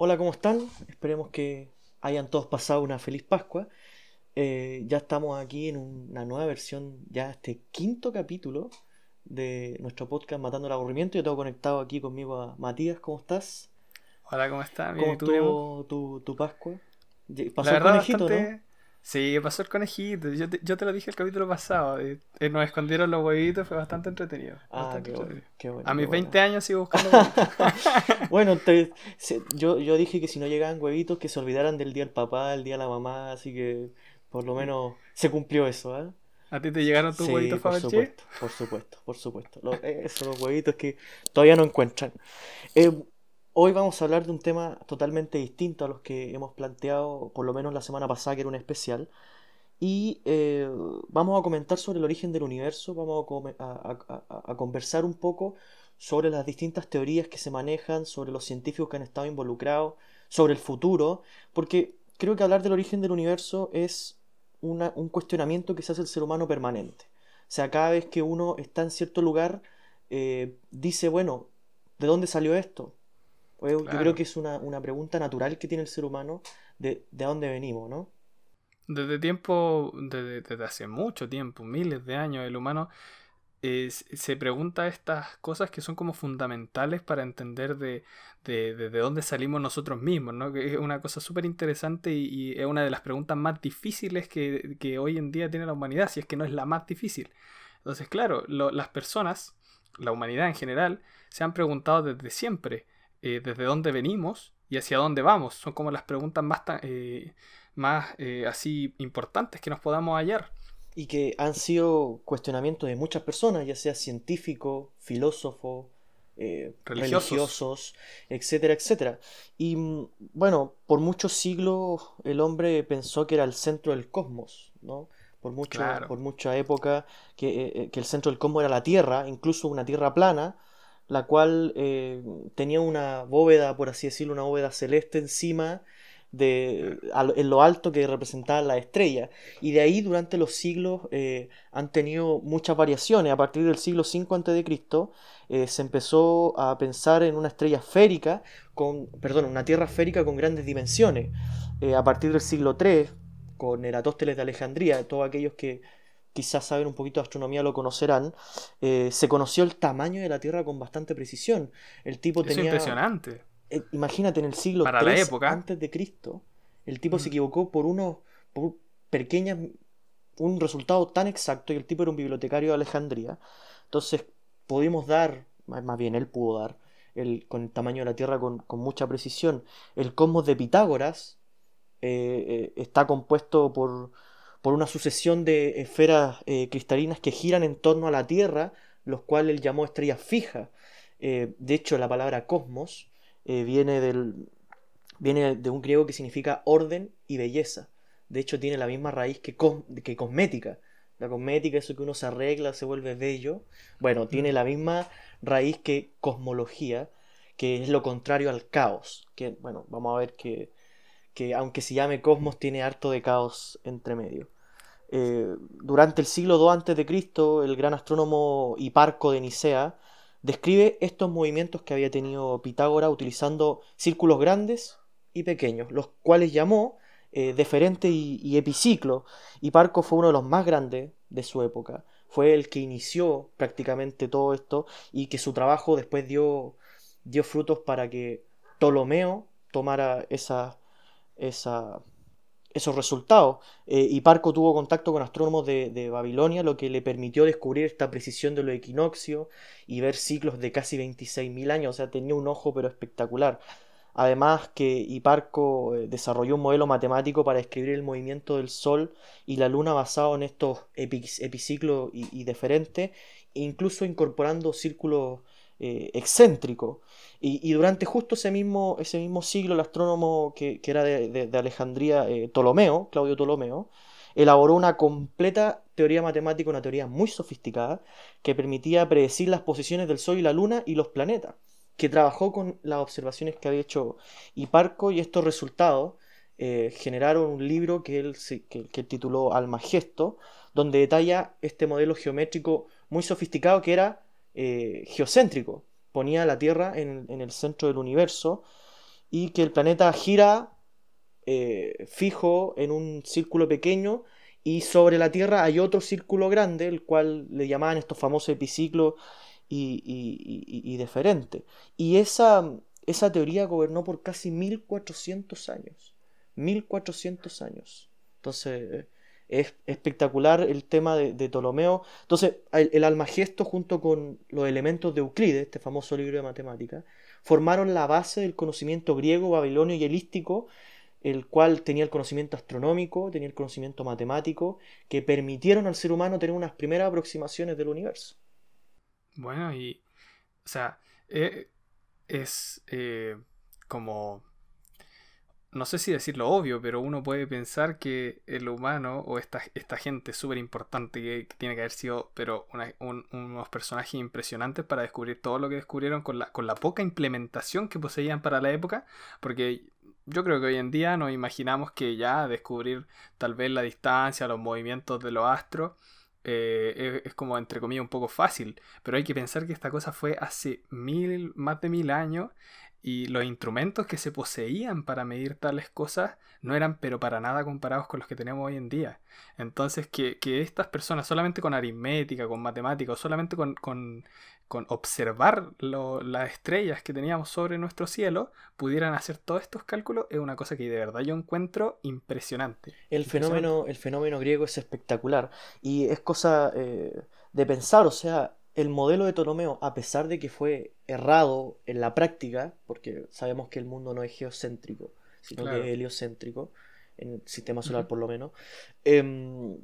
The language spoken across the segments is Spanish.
Hola, ¿cómo están? Esperemos que hayan todos pasado una feliz Pascua. Eh, ya estamos aquí en una nueva versión, ya este quinto capítulo de nuestro podcast Matando el Aburrimiento. Yo tengo conectado aquí conmigo a Matías, ¿cómo estás? Hola, ¿cómo estás? ¿Cómo estuvo tu, tu Pascua? Pasó el conejito, bastante... ¿no? Sí, pasó el conejito. Yo te, yo te lo dije el capítulo pasado. eh, eh, nos escondieron los huevitos, fue bastante entretenido. Ah, bastante qué bueno, entretenido. qué bueno. A mis bueno. 20 años sigo buscando huevitos. Bueno, te- se- yo, yo dije que si no llegaban huevitos, que se olvidaran del día del papá, el día de la mamá, así que por lo menos se cumplió eso, ¿eh? ¿A ti te llegaron tus Sí, huevitos por Fabergé? supuesto, por supuesto, por supuesto. Los, eso, los huevitos que todavía no encuentran. Eh, hoy vamos a hablar de un tema totalmente distinto a los que hemos planteado, por lo menos la semana pasada, que era un especial. Y eh, vamos a comentar sobre el origen del universo, vamos a, conversar un poco sobre las distintas teorías que se manejan, sobre los científicos que han estado involucrados, sobre el futuro, porque creo que hablar del origen del universo es un cuestionamiento que se hace el ser humano permanente. O sea, cada vez que uno está en cierto lugar, eh, dice, bueno, ¿de dónde salió esto? Pues Yo creo que es una, una pregunta natural que tiene el ser humano de, de dónde venimos, ¿no? Desde tiempo, desde, desde hace mucho tiempo, miles de años, el humano eh, se pregunta estas cosas que son como fundamentales para entender de, de, de- de dónde salimos nosotros mismos, ¿no? Que es una cosa súper interesante y, y es una de las preguntas más difíciles que, que hoy en día tiene la humanidad, si es que no es la más difícil. Entonces, claro, lo- las personas, la humanidad en general, se han preguntado desde siempre eh, desde dónde venimos y hacia dónde vamos. Son como las preguntas más, eh, más eh, así importantes que nos podamos hallar. Y que han sido cuestionamientos de muchas personas, ya sea científicos, filósofos, eh, Religiosos. religiosos, etcétera, etcétera. Y mm, bueno, por muchos siglos el hombre pensó que era el centro del cosmos, ¿no? Por mucho, Claro. por mucha época que, que el centro del cosmos era la Tierra, incluso una Tierra plana, la cual eh, tenía una bóveda, por así decirlo, una bóveda celeste encima de, en lo alto que representaba la estrella. Y de ahí durante los siglos eh, han tenido muchas variaciones. A partir del siglo V a.C. eh, se empezó a pensar en una estrella esférica, con, perdón, una Tierra esférica con grandes dimensiones. Eh, a partir del siglo III, con Eratósteles de Alejandría, todos aquellos que quizás saben un poquito de astronomía lo conocerán, eh, se conoció el tamaño de la Tierra con bastante precisión. El tipo Eso tenía... impresionante. Eh, imagínate, en el siglo Para la III época. antes de Cristo, el tipo se Mm. equivocó por unos por pequeñas un resultado tan exacto y el tipo era un bibliotecario de Alejandría. Entonces pudimos dar, más más bien él pudo dar, el, con el tamaño de la Tierra con, con mucha precisión. El cosmos de Pitágoras eh, eh, está compuesto por, por una sucesión de esferas eh, cristalinas que giran en torno a la Tierra, los cuales él llamó estrellas fijas. Eh, de hecho, la palabra cosmos eh, viene, del, viene de un griego que significa orden y belleza. De hecho, tiene la misma raíz que, cos- que cosmética. La cosmética, eso que uno se arregla, se vuelve bello. Bueno, tiene la misma raíz que cosmología, que es lo contrario al caos. Que, bueno, vamos a ver que, que aunque se llame cosmos, tiene harto de caos entre medio. Eh, durante el siglo II a.C., el gran astrónomo Hiparco de Nicea describe estos movimientos que había tenido Pitágoras utilizando círculos grandes y pequeños, los cuales llamó eh, deferente y, y epiciclo. Hiparco fue uno de los más grandes de su época. Fue el que inició prácticamente todo esto y que su trabajo después dio, dio frutos para que Ptolomeo tomara esa, esos resultados. Eh, Hiparco tuvo contacto con astrónomos de, Babilonia, lo que le permitió descubrir esta precisión de los equinoccios y ver ciclos de casi 26.000 años. O sea, tenía un ojo pero espectacular. Además que Hiparco eh, desarrolló un modelo matemático para describir el movimiento del Sol y la Luna basado en estos epi- epiciclos y, y deferentes, incluso incorporando círculos eh, excéntricos. Y, durante justo ese mismo, ese mismo siglo, el astrónomo que, que era de, de- Alejandría, eh, Claudio Ptolomeo, elaboró una completa teoría matemática, una teoría muy sofisticada, que permitía predecir las posiciones del Sol y la Luna y los planetas, que trabajó con las observaciones que había hecho Hiparco y estos resultados eh, generaron un libro que él, que, que tituló Almagesto, donde detalla este modelo geométrico muy sofisticado que era eh, geocéntrico, ponía la Tierra en, el centro del universo y que el planeta gira eh, fijo en un círculo pequeño y sobre la Tierra hay otro círculo grande, el cual le llamaban estos famosos epiciclos y, y, y, deferente. Y esa, esa teoría gobernó por casi 1400 años. 1400 años. Entonces, es espectacular el tema de, Ptolomeo. Entonces, el, el, Almagesto junto con los elementos de Euclides, este famoso libro de matemáticas, formaron la base del conocimiento griego, babilonio y helístico, el cual tenía el conocimiento astronómico, tenía el conocimiento matemático, que permitieron al ser humano tener unas primeras aproximaciones del universo. Bueno, y, o sea, eh, es eh, como no sé si decirlo obvio, pero uno puede pensar que el humano o esta, esta gente súper importante que, tiene que haber sido, pero unos personajes impresionantes para descubrir todo lo que descubrieron con la, con la poca implementación que poseían para la época, porque yo creo que hoy en día nos imaginamos que ya descubrir tal vez la distancia, los movimientos de los astros, eh, es, como entre comillas un poco fácil, pero hay que pensar que esta cosa fue hace mil, más de mil años y los instrumentos que se poseían para medir tales cosas no eran pero para nada comparados con los que tenemos hoy en día. Entonces que, estas personas solamente con aritmética, con matemática, o solamente con, observar las estrellas que teníamos sobre nuestro cielo, pudieran hacer todos estos cálculos, es una cosa que de verdad yo encuentro impresionante. El, Fenómeno, el fenómeno griego es espectacular y es cosa eh, de pensar, o sea, el modelo de Ptolomeo, a pesar de que fue errado en la práctica, porque sabemos que el mundo no es geocéntrico, sino que es heliocéntrico, en el sistema solar por lo menos, em,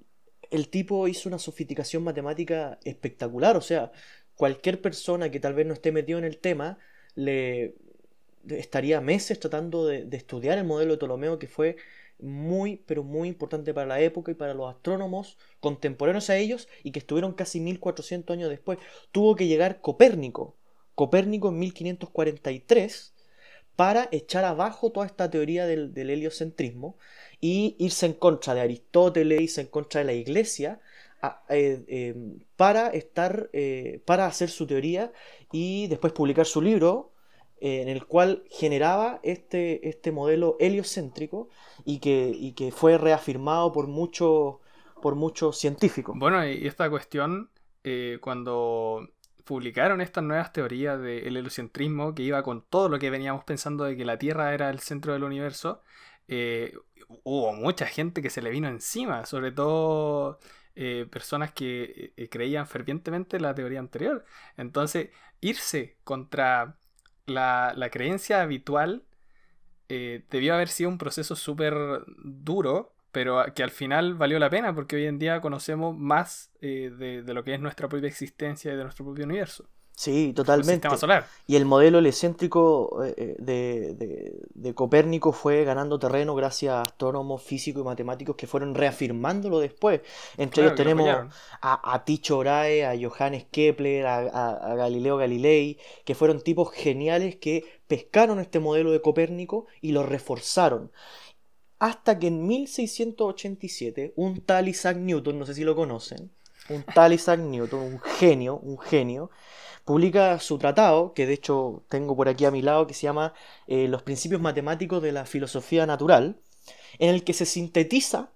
el tipo hizo una sofisticación matemática espectacular, o sea, cualquier persona que tal vez no esté metido en el tema, le estaría meses tratando de, estudiar el modelo de Ptolomeo que fue muy, pero muy importante para la época y para los astrónomos contemporáneos a ellos y que estuvieron casi 1400 años después. Tuvo que llegar Copérnico, Copérnico en 1543, para echar abajo toda esta teoría del, heliocentrismo y irse en contra de Aristóteles, irse en contra de la iglesia, eh, em, para, estar, eh, para hacer su teoría y después publicar su libro eh, en el cual generaba este, este modelo heliocéntrico y que, que fue reafirmado por muchos por científicos. Bueno, y esta cuestión, cuando publicaron estas nuevas teorías del heliocentrismo, que iba con todo lo que veníamos pensando de que la Tierra era el centro del universo, hubo mucha gente que se le vino encima, sobre todo personas que creían fervientemente la teoría anterior. Entonces, irse contra la, creencia habitual eh, debió haber sido un proceso súper duro, pero que al final valió la pena porque hoy en día conocemos más eh, de, lo que es nuestra propia existencia y de nuestro propio universo. Sí, totalmente. Y el modelo heliocéntrico eh, de, de, Copérnico fue ganando terreno gracias a astrónomos físicos y matemáticos que fueron reafirmándolo después. Entre ellos tenemos a, a, Tycho Brahe, a Johannes Kepler, a, a, Galileo Galilei, que fueron tipos geniales que pescaron este modelo de Copérnico y lo reforzaron. Hasta que en 1687 un tal Isaac Newton, no sé si lo conocen, un tal Isaac Newton, un genio, un genio, publica su tratado, que de hecho tengo por aquí a mi lado, que se llama eh, Los principios matemáticos de la filosofía natural, en el que se sintetiza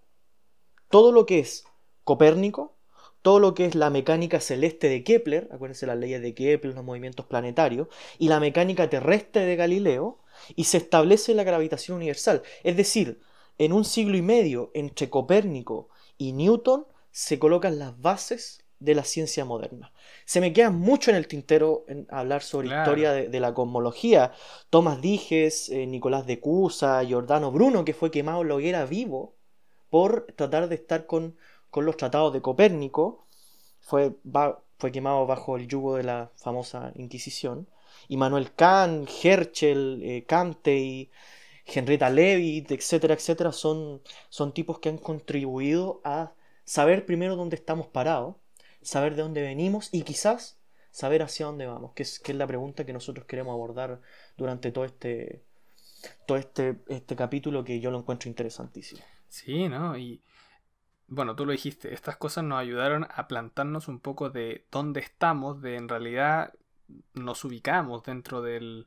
todo lo que es Copérnico, todo lo que es la mecánica celeste de Kepler, acuérdense las leyes de Kepler, los movimientos planetarios, y la mecánica terrestre de Galileo, y se establece la gravitación universal. Es decir, en un siglo y medio entre Copérnico y Newton se colocan las bases de la ciencia moderna. Se me queda mucho en el tintero en hablar sobre historia de, la cosmología. Tomás Dijes, eh, Nicolás de Cusa, Giordano Bruno, que fue quemado en la hoguera vivo por tratar de estar con, con los tratados de Copérnico. Fue, fue quemado bajo el yugo de la famosa Inquisición. Y Manuel Kant, Herschel, eh, Kante y Henrietta Leavitt, etcétera, etcétera, son, son tipos que han contribuido a saber primero dónde estamos parados saber de dónde venimos y quizás saber hacia dónde vamos, que es, que es la pregunta que nosotros queremos abordar durante todo este, todo este, este capítulo que yo lo encuentro interesantísimo. Sí, ¿no? Y bueno, tú lo dijiste, estas cosas nos ayudaron a plantarnos un poco de dónde estamos, de en realidad nos ubicamos dentro del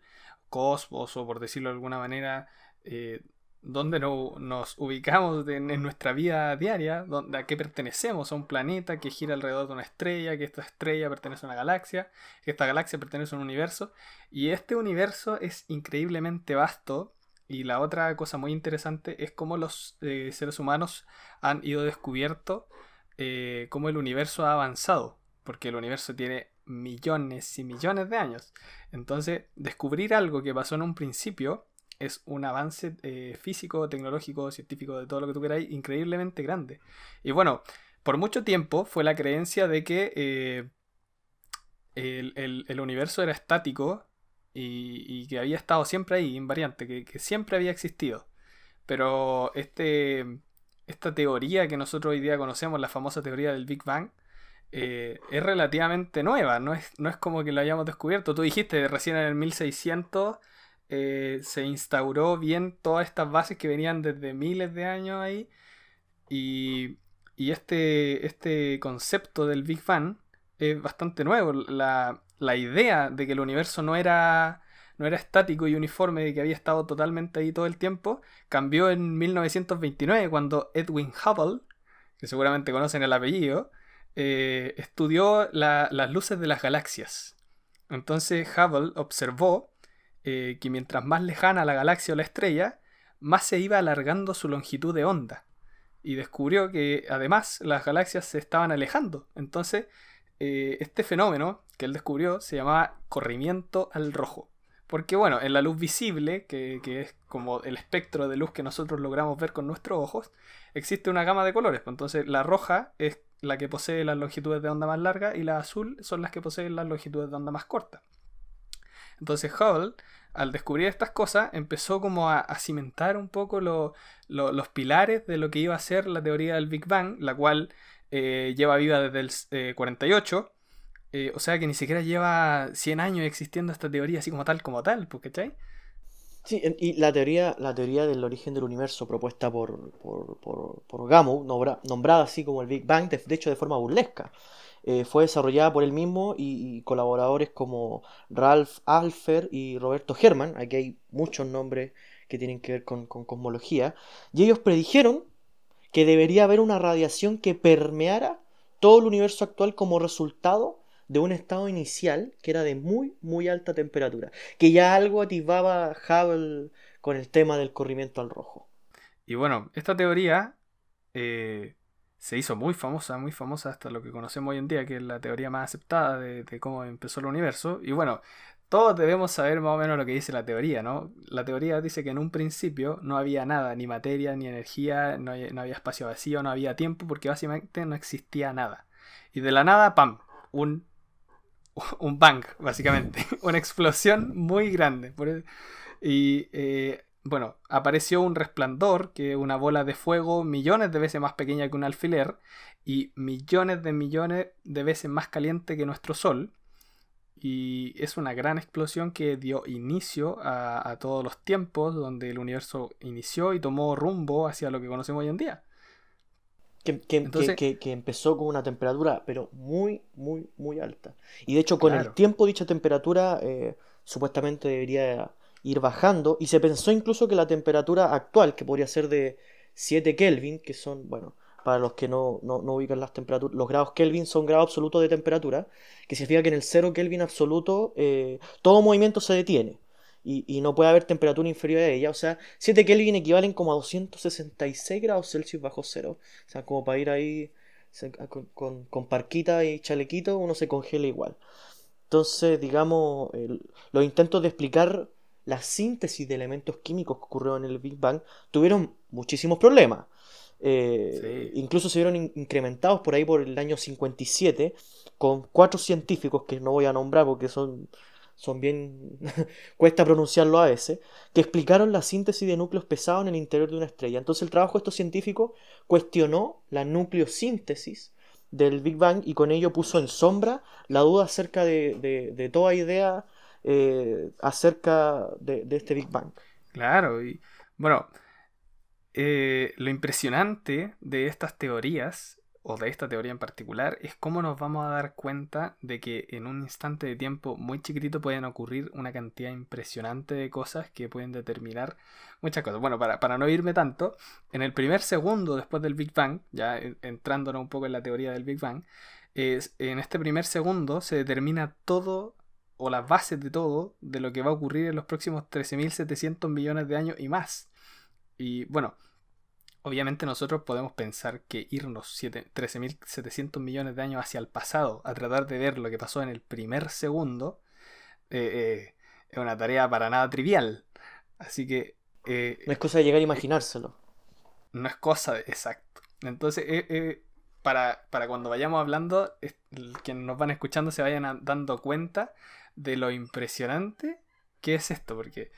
cosmos o por decirlo de alguna manera, eh, dónde nos ubicamos en, nuestra vida diaria, dónde, a qué pertenecemos, a un planeta que gira alrededor de una estrella, que esta estrella pertenece a una galaxia, que esta galaxia pertenece a un universo, y este universo es increíblemente vasto, y la otra cosa muy interesante es cómo los eh, seres humanos han ido descubierto eh, cómo el universo ha avanzado, porque el universo tiene millones y millones de años. Entonces, descubrir algo que pasó en un principio es un avance eh, físico, tecnológico, científico, de todo lo que tú queráis, increíblemente grande. Y bueno, por mucho tiempo fue la creencia de que eh, el, universo era estático y, que había estado siempre ahí, invariante, que, que, siempre había existido. Pero este, esta teoría que nosotros hoy día conocemos, la famosa teoría del Big Bang, eh, es relativamente nueva, no es, no es como que lo hayamos descubierto. Tú dijiste, recién en el 1600 eh, se instauró bien todas estas bases que venían desde miles de años ahí. Y, este, este concepto del Big Bang es bastante nuevo. La, idea de que el universo no era, no era estático y uniforme, de que había estado totalmente ahí todo el tiempo, cambió en 1929 cuando Edwin Hubble, que seguramente conocen el apellido, eh, estudió las luces de las galaxias. Entonces Hubble observó eh, que mientras más lejana la galaxia o la estrella, más se iba alargando su longitud de onda. Y descubrió que además las galaxias se estaban alejando. Entonces, eh, este fenómeno que él descubrió se llamaba corrimiento al rojo. Porque bueno, en la luz visible, que, es como el espectro de luz que nosotros logramos ver con nuestros ojos, existe una gama de colores. Entonces la roja es la que posee las longitudes de onda más largas y la azul son las que poseen las longitudes de onda más cortas. Entonces Hubble, al descubrir estas cosas, empezó como a, cimentar un poco los pilares de lo que iba a ser la teoría del Big Bang, la cual eh, lleva viva desde el 48. Eh, eh, o sea que ni siquiera lleva 100 años existiendo esta teoría así como tal, como tal, ¿cachai? Sí, y la teoría, la teoría del origen del universo propuesta por, por, por, Gamow, nombrada así como el Big Bang, de hecho de forma burlesca. Eh, fue desarrollada por él mismo y, colaboradores como Ralph Alfer y Roberto Herman. Aquí hay muchos nombres que tienen que ver con, cosmología. Y ellos predijeron que debería haber una radiación que permeara todo el universo actual como resultado de un estado inicial que era de muy, muy alta temperatura. Que ya algo ativaba Hubble con el tema del corrimiento al rojo. Y bueno, esta teoría eh, se hizo muy famosa, muy famosa hasta lo que conocemos hoy en día, que es la teoría más aceptada de, cómo empezó el universo. Y bueno, todos debemos saber más o menos lo que dice la teoría, ¿no? La teoría dice que en un principio no había nada, ni materia, ni energía, no, había espacio vacío, no había tiempo, porque básicamente no existía nada. Y de la nada, ¡pam! Un, un bang, básicamente. Una explosión muy grande. y eh, bueno, apareció un resplandor, que es una bola de fuego millones de veces más pequeña que un alfiler y millones de millones de veces más caliente que nuestro Sol. Y es una gran explosión que dio inicio a, todos los tiempos donde el universo inició y tomó rumbo hacia lo que conocemos hoy en día. Que, que, empezó con una temperatura, pero muy, muy, muy alta. Y de hecho, con el tiempo, dicha temperatura eh, supuestamente debería ir bajando y se pensó incluso que la temperatura actual, que podría ser de 7 Kelvin, que son, bueno, para los que no, no, ubican las temperaturas, los grados Kelvin son grados absolutos de temperatura, que significa que en el 0 Kelvin absoluto eh, todo movimiento se detiene y, no puede haber temperatura inferior a ella. O sea, 7 Kelvin equivalen como a 266 grados Celsius bajo cero. O sea, como para ir ahí con, con, parquita y chalequito, uno se congela igual. Entonces, digamos, los intentos de explicar la síntesis de elementos químicos que ocurrió en el Big Bang tuvieron muchísimos problemas. Eh, incluso se vieron incrementados por ahí por el año 57 con cuatro científicos que no voy a nombrar porque son, son bien... cuesta pronunciarlo a veces, que explicaron la síntesis de núcleos pesados en el interior de una estrella. Entonces el trabajo de estos científicos cuestionó la nucleosíntesis del Big Bang y con ello puso en sombra la duda acerca de, de toda idea eh, acerca de, este Big Bang. Claro, y bueno, eh, lo impresionante de estas teorías o de esta teoría en particular, es cómo nos vamos a dar cuenta de que en un instante de tiempo muy chiquitito pueden ocurrir una cantidad impresionante de cosas que pueden determinar muchas cosas. Bueno, para, para no irme tanto, en el primer segundo después del Big Bang, ya entrándonos un poco en la teoría del Big Bang, en este primer segundo se determina todo o las bases de todo de lo que va a ocurrir en los próximos 13.700 millones de años y más. Y bueno, obviamente nosotros podemos pensar que irnos 13.700 millones de años hacia el pasado a tratar de ver lo que pasó en el primer segundo eh, eh, es una tarea para nada trivial. Así que... Eh, no es cosa de llegar a imaginárselo. No es cosa de... Exacto. Entonces, para, para, cuando vayamos hablando, quienes nos van escuchando se vayan dando cuenta de lo impresionante que es esto, porque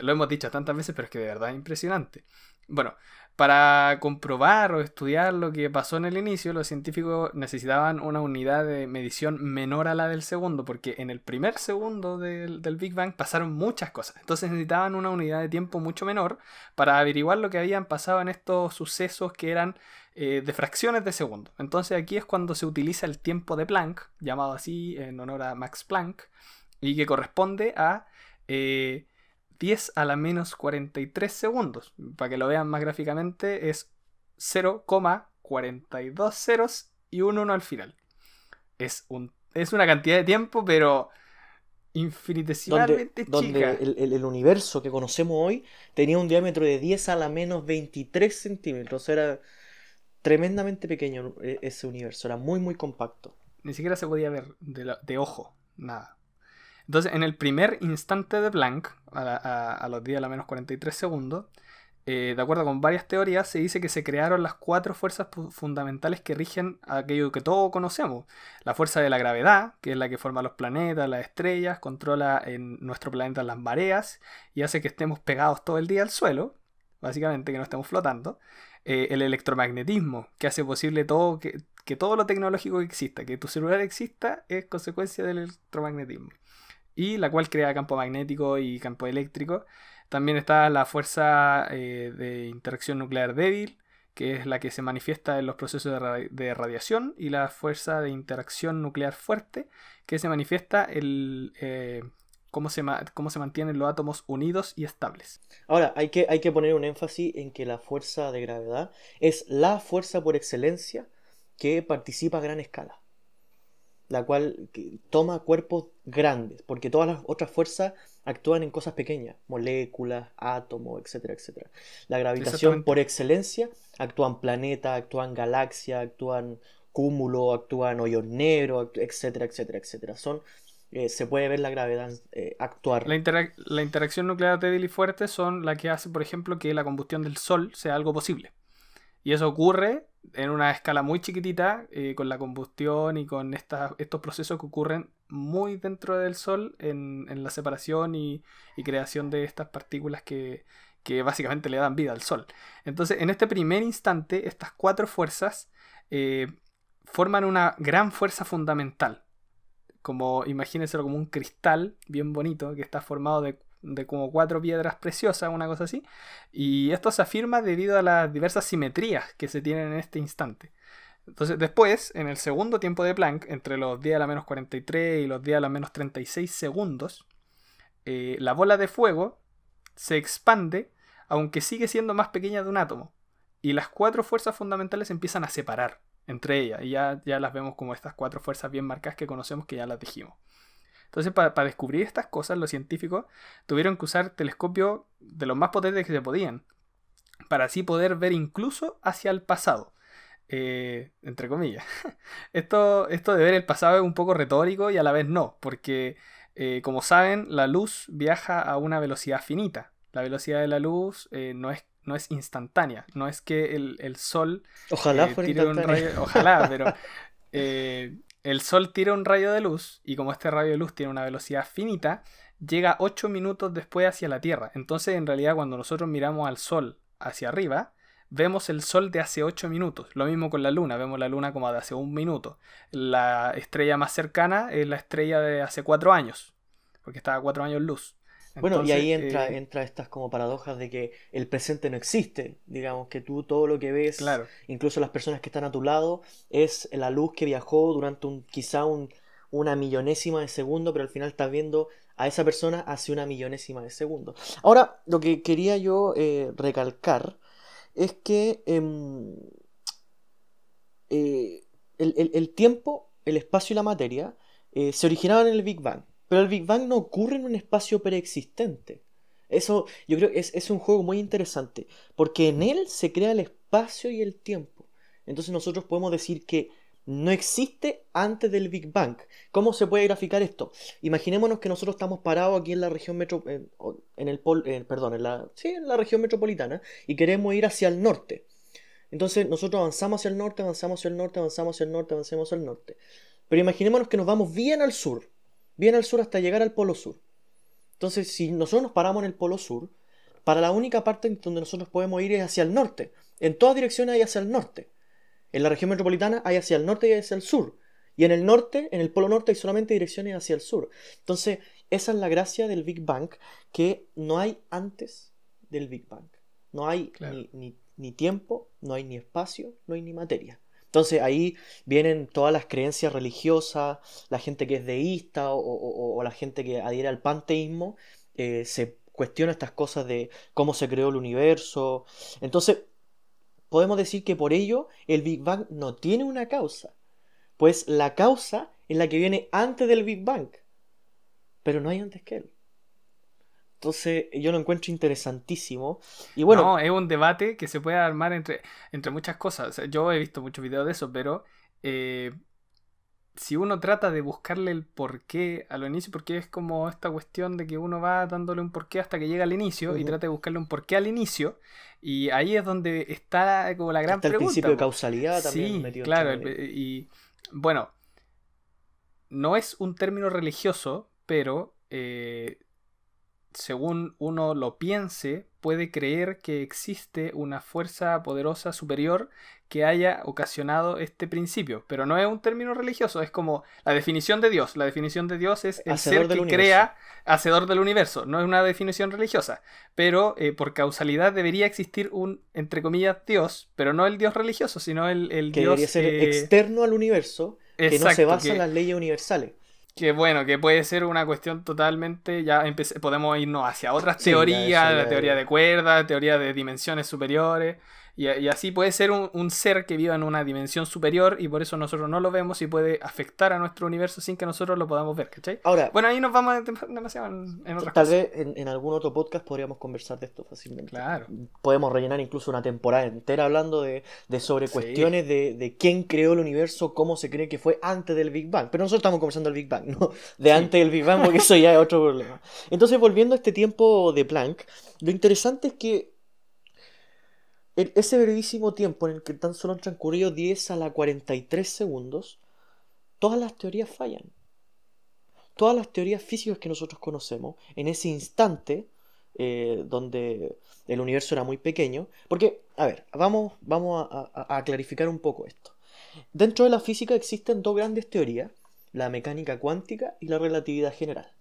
lo hemos dicho tantas veces, pero es que de verdad es impresionante. Bueno, para comprobar o estudiar lo que pasó en el inicio, los científicos necesitaban una unidad de medición menor a la del segundo, porque en el primer segundo del, Big Bang pasaron muchas cosas. Entonces necesitaban una unidad de tiempo mucho menor para averiguar lo que habían pasado en estos sucesos que eran eh, de fracciones de segundo. Entonces aquí es cuando se utiliza el tiempo de Planck, llamado así en honor a Max Planck, y que corresponde a... Eh, 10 a la menos 43 segundos. Para que lo vean más gráficamente, es 0,42 ceros y un 1 al final. Es, un, es una cantidad de tiempo, pero infinitesimalmente donde, chica. Donde el, universo que conocemos hoy tenía un diámetro de 10 a la menos 23 centímetros. Era tremendamente pequeño e, ese universo, era muy, muy compacto. Ni siquiera se podía ver de, ojo, nada. Entonces, en el primer instante de Planck, a, los 10 a la menos 43 segundos, eh, de acuerdo con varias teorías, se dice que se crearon las cuatro fuerzas fundamentales que rigen aquello que todos conocemos. La fuerza de la gravedad, que es la que forma los planetas, las estrellas, controla en nuestro planeta las mareas y hace que estemos pegados todo el día al suelo, básicamente que no estemos flotando. Eh, el electromagnetismo, que hace posible todo, que, que todo lo tecnológico que exista, que tu celular exista, es consecuencia del electromagnetismo y la cual crea campo magnético y campo eléctrico. También está la fuerza eh, de interacción nuclear débil, que es la que se manifiesta en los procesos de, radiación, y la fuerza de interacción nuclear fuerte, que se manifiesta en eh, cómo, se cómo se mantienen los átomos unidos y estables. Ahora, hay que, hay que poner un énfasis en que la fuerza de gravedad es la fuerza por excelencia que participa a gran escala la cual toma cuerpos grandes, porque todas las otras fuerzas actúan en cosas pequeñas, moléculas, átomos, etcétera, etcétera. La gravitación por excelencia actúan planetas, actúan galaxias, actúan cúmulo, actúan hoyos negros, etcétera, etcétera, etcétera. Son eh, se puede ver la gravedad eh, actuar. La, interacción nuclear débil y fuerte son la que hace, por ejemplo, que la combustión del Sol sea algo posible. Y eso ocurre en una escala muy chiquitita, eh, con la combustión y con estos procesos que ocurren muy dentro del Sol en, la separación y, creación de estas partículas que, básicamente le dan vida al Sol. Entonces, en este primer instante, estas cuatro fuerzas forman una gran fuerza fundamental. Como imagínenselo como un cristal bien bonito que está formado de de como cuatro piedras preciosas, una cosa así. Y esto se afirma debido a las diversas simetrías que se tienen en este instante. Entonces, después, en el segundo tiempo de Planck, entre los 10 a la menos 43 y los 10 a la menos 36 segundos, eh, la bola de fuego se expande, aunque sigue siendo más pequeña de un átomo. Y las cuatro fuerzas fundamentales empiezan a separar entre ellas. Y ya, ya las vemos como estas cuatro fuerzas bien marcadas que conocemos que ya las dijimos. Entonces, para, descubrir estas cosas, los científicos tuvieron que usar telescopios de los más potentes que se podían, para así poder ver incluso hacia el pasado. Eh, entre comillas. Esto, esto de ver el pasado es un poco retórico y a la vez no, porque eh, como saben, la luz viaja a una velocidad finita. La velocidad de la luz eh, no, es, no es instantánea, no es que el, sol ojalá fuera un ojalá, pero el Sol tira un rayo de luz y como este rayo de luz tiene una velocidad finita, llega 8 minutos después hacia la Tierra. Entonces, en realidad, cuando nosotros miramos al Sol hacia arriba, vemos el Sol de hace 8 minutos. Lo mismo con la Luna, vemos la Luna como de hace un minuto. La estrella más cercana es la estrella de hace 4 años, porque está a 4 años luz. Bueno, y ahí entra, eh, entra estas como paradojas de que el presente no existe. Digamos que tú todo lo que ves, claro, incluso las personas que están a tu lado, es la luz que viajó durante un, quizá un, una millonésima de segundo, pero al final estás viendo a esa persona hace una millonésima de segundo. Ahora, lo que quería yo eh, recalcar es que em, eh, el, el- el tiempo, el espacio y la materia eh, se originaron en el Big Bang, pero el Big Bang no ocurre en un espacio preexistente. Eso yo creo que es, un juego muy interesante, porque en él se crea el espacio y el tiempo. Entonces nosotros podemos decir que no existe antes del Big Bang. ¿Cómo se puede graficar esto? Imaginémonos que nosotros estamos parados aquí en la región metro, en, el pol- perdón, en la, sí, en la región metropolitana y queremos ir hacia el norte. Entonces nosotros avanzamos hacia el norte, avanzamos hacia el norte, avanzamos hacia el norte, avanzamos hacia el norte. Pero imaginémonos que nos vamos bien al sur, bien al sur hasta llegar al polo sur. Entonces, si nosotros nos paramos en el polo sur, para la única parte donde nosotros podemos ir es hacia el norte. En todas direcciones hay hacia el norte. En la región metropolitana hay hacia el norte y hacia el sur. Y en el norte, en el polo norte, hay solamente direcciones hacia el sur. Entonces, esa es la gracia del Big Bang, que no hay antes del Big Bang. No hay Claro. ni, ni- ni tiempo, no hay ni espacio, no hay ni materia. Entonces ahí vienen todas las creencias religiosas, la gente que es deísta o, la gente que adhiere al panteísmo, eh, se cuestiona estas cosas de cómo se creó el universo. Entonces, podemos decir que por ello el Big Bang no tiene una causa, pues la causa es la que viene antes del Big Bang, pero no hay antes que él. Entonces, yo lo encuentro interesantísimo. Y bueno, no, es un debate que se puede armar entre, entre muchas cosas. O sea, yo he visto muchos videos de eso, pero eh, si uno trata de buscarle el porqué a lo inicio, porque es como esta cuestión de que uno va dándole un porqué hasta que llega al inicio y trata de buscarle un porqué al inicio, y ahí es donde está como la gran está el pregunta. principio de causalidad también Sí, metido claro, el- medio. y bueno, no es un término religioso, pero eh, según uno lo piense, puede creer que existe una fuerza poderosa superior que haya ocasionado este principio. Pero no es un término religioso, es como la definición de Dios. La definición de Dios es el Hacedor ser que universo. crea, hacedor del universo. No es una definición religiosa, pero eh, por causalidad debería existir un, entre comillas, Dios, pero no el Dios religioso, sino el, el Que Dios... debería ser eh, externo al universo, que no se basa que- en las leyes universales. Que bueno, que puede ser una cuestión totalmente, ya empecé- podemos irnos hacia otras Sí, teorías, la teoría de cuerdas, teoría de dimensiones superiores, y, y así puede ser un, un ser que viva en una dimensión superior y por eso nosotros no lo vemos y puede afectar a nuestro universo sin que nosotros lo podamos ver, ¿cachai? Ahora, Bueno, ahí nos vamos dem- demasiado en, en otras tal cosas. vez en, en algún otro podcast podríamos conversar de esto fácilmente. Claro. Podemos rellenar incluso una temporada entera hablando de, de sobre Sí. cuestiones de, de quién creó el universo, cómo se cree que fue antes del Big Bang. Pero nosotros estamos conversando del Big Bang, no de Sí. antes del Big Bang, porque eso ya es otro problema. Entonces, volviendo a este tiempo de Planck, lo interesante es que el- ese brevísimo tiempo en el que tan solo han transcurrido 10 a la 43 segundos, todas las teorías fallan. Todas las teorías físicas que nosotros conocemos, en ese instante, eh, donde el universo era muy pequeño, porque, a ver, vamos, vamos a, a- a clarificar un poco esto. Dentro de la física existen dos grandes teorías, la mecánica cuántica y la relatividad general.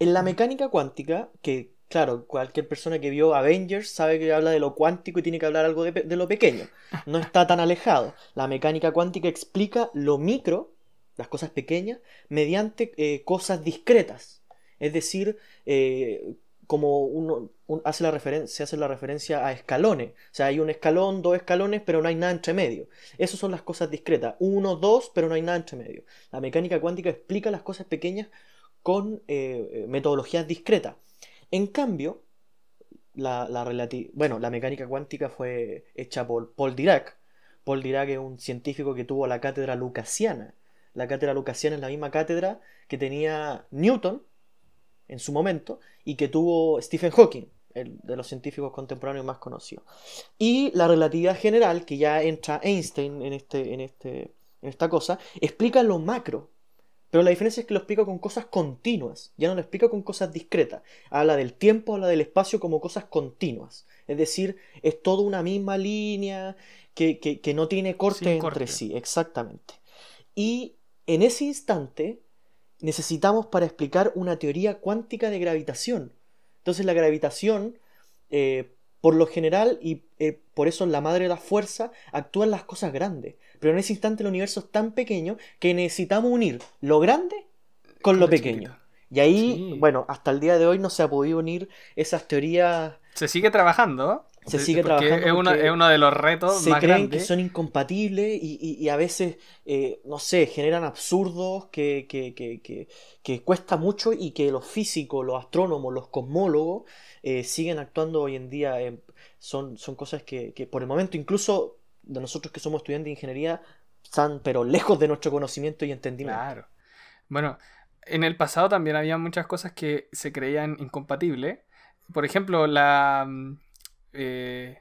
En la mecánica cuántica, que claro, cualquier persona que vio Avengers sabe que habla de lo cuántico y tiene que hablar algo de, de lo pequeño. No está tan alejado. La mecánica cuántica explica lo micro, las cosas pequeñas, mediante eh, cosas discretas. Es decir, eh, como uno un- hace la referen- se hace la referencia a escalones. O sea, hay un escalón, dos escalones, pero no hay nada entre medio. Esas son las cosas discretas. Uno, dos, pero no hay nada entre medio. La mecánica cuántica explica las cosas pequeñas con eh, metodologías discretas. En cambio, la, la bueno, la mecánica cuántica fue hecha por Paul Dirac. Paul Dirac es un científico que tuvo la cátedra lucasiana. La cátedra lucasiana es la misma cátedra que tenía Newton en su momento y que tuvo Stephen Hawking, el de los científicos contemporáneos más conocidos. Y la relatividad general, que ya entra Einstein en, este, en, este, en esta cosa, explica lo macro. Pero la diferencia es que lo explica con cosas continuas, ya no lo explica con cosas discretas. Habla del tiempo, habla del espacio como cosas continuas. Es decir, es toda una misma línea que, que- que no tiene corte Sin entre corte. sí, exactamente. Y en ese instante necesitamos para explicar una teoría cuántica de gravitación. Entonces la gravitación, eh, por lo general, y eh, por eso la madre de la fuerza, actúa en las cosas grandes. Pero en ese instante el universo es tan pequeño que necesitamos unir lo grande con lo pequeño. Y ahí, bueno, hasta el día de hoy no se ha podido unir esas teorías. Se sigue trabajando. Se sigue trabajando. Es uno, es uno, de los retos se creen que son incompatibles y, a veces, eh, no sé, generan absurdos que, que, que, que, cuesta mucho y que los físicos, los astrónomos, los cosmólogos eh, siguen actuando hoy en día. son, son cosas que, por el momento, incluso de nosotros que somos estudiantes de ingeniería, están pero lejos de nuestro conocimiento y entendimiento. Claro. Bueno, en el pasado también había muchas cosas que se creían incompatibles. Por ejemplo, la, mm, eh,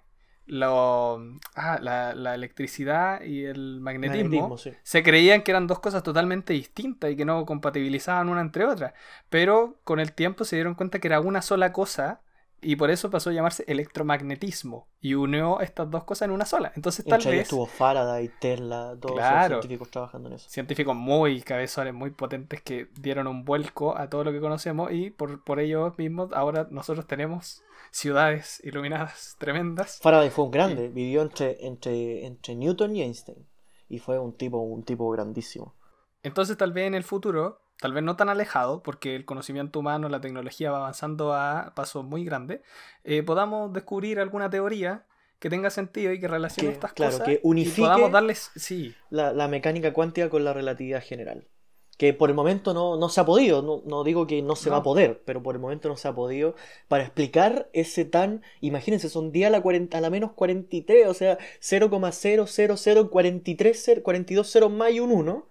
ah, la, electricidad y el magnetismo, se creían que eran dos cosas totalmente distintas y que no compatibilizaban una entre otras. Pero con el tiempo se dieron cuenta que era una sola cosa y por eso pasó a llamarse electromagnetismo y unió estas dos cosas en una sola. Entonces tal vez estuvo Faraday, Tesla, todos los científicos trabajando en eso. Científicos muy cabezones, muy potentes que dieron un vuelco a todo lo que conocemos y por, por ellos mismos ahora nosotros tenemos ciudades iluminadas tremendas. Faraday fue un grande, vivió entre, entre, entre Newton y Einstein y fue un tipo, un tipo grandísimo. Entonces tal vez en el futuro tal vez no tan alejado, porque el conocimiento humano, la tecnología va avanzando a pasos muy grandes, eh, podamos descubrir alguna teoría que tenga sentido y que relacione estas claro, cosas que unifique y podamos darles sí. la, mecánica cuántica con la relatividad general. Que por el momento no, se ha podido, no, digo que no se va a poder, pero por el momento no se ha podido para explicar ese tan, imagínense, son 10 a la, 40, a la menos 43, o sea, 0,00043, 42 0 más y un 1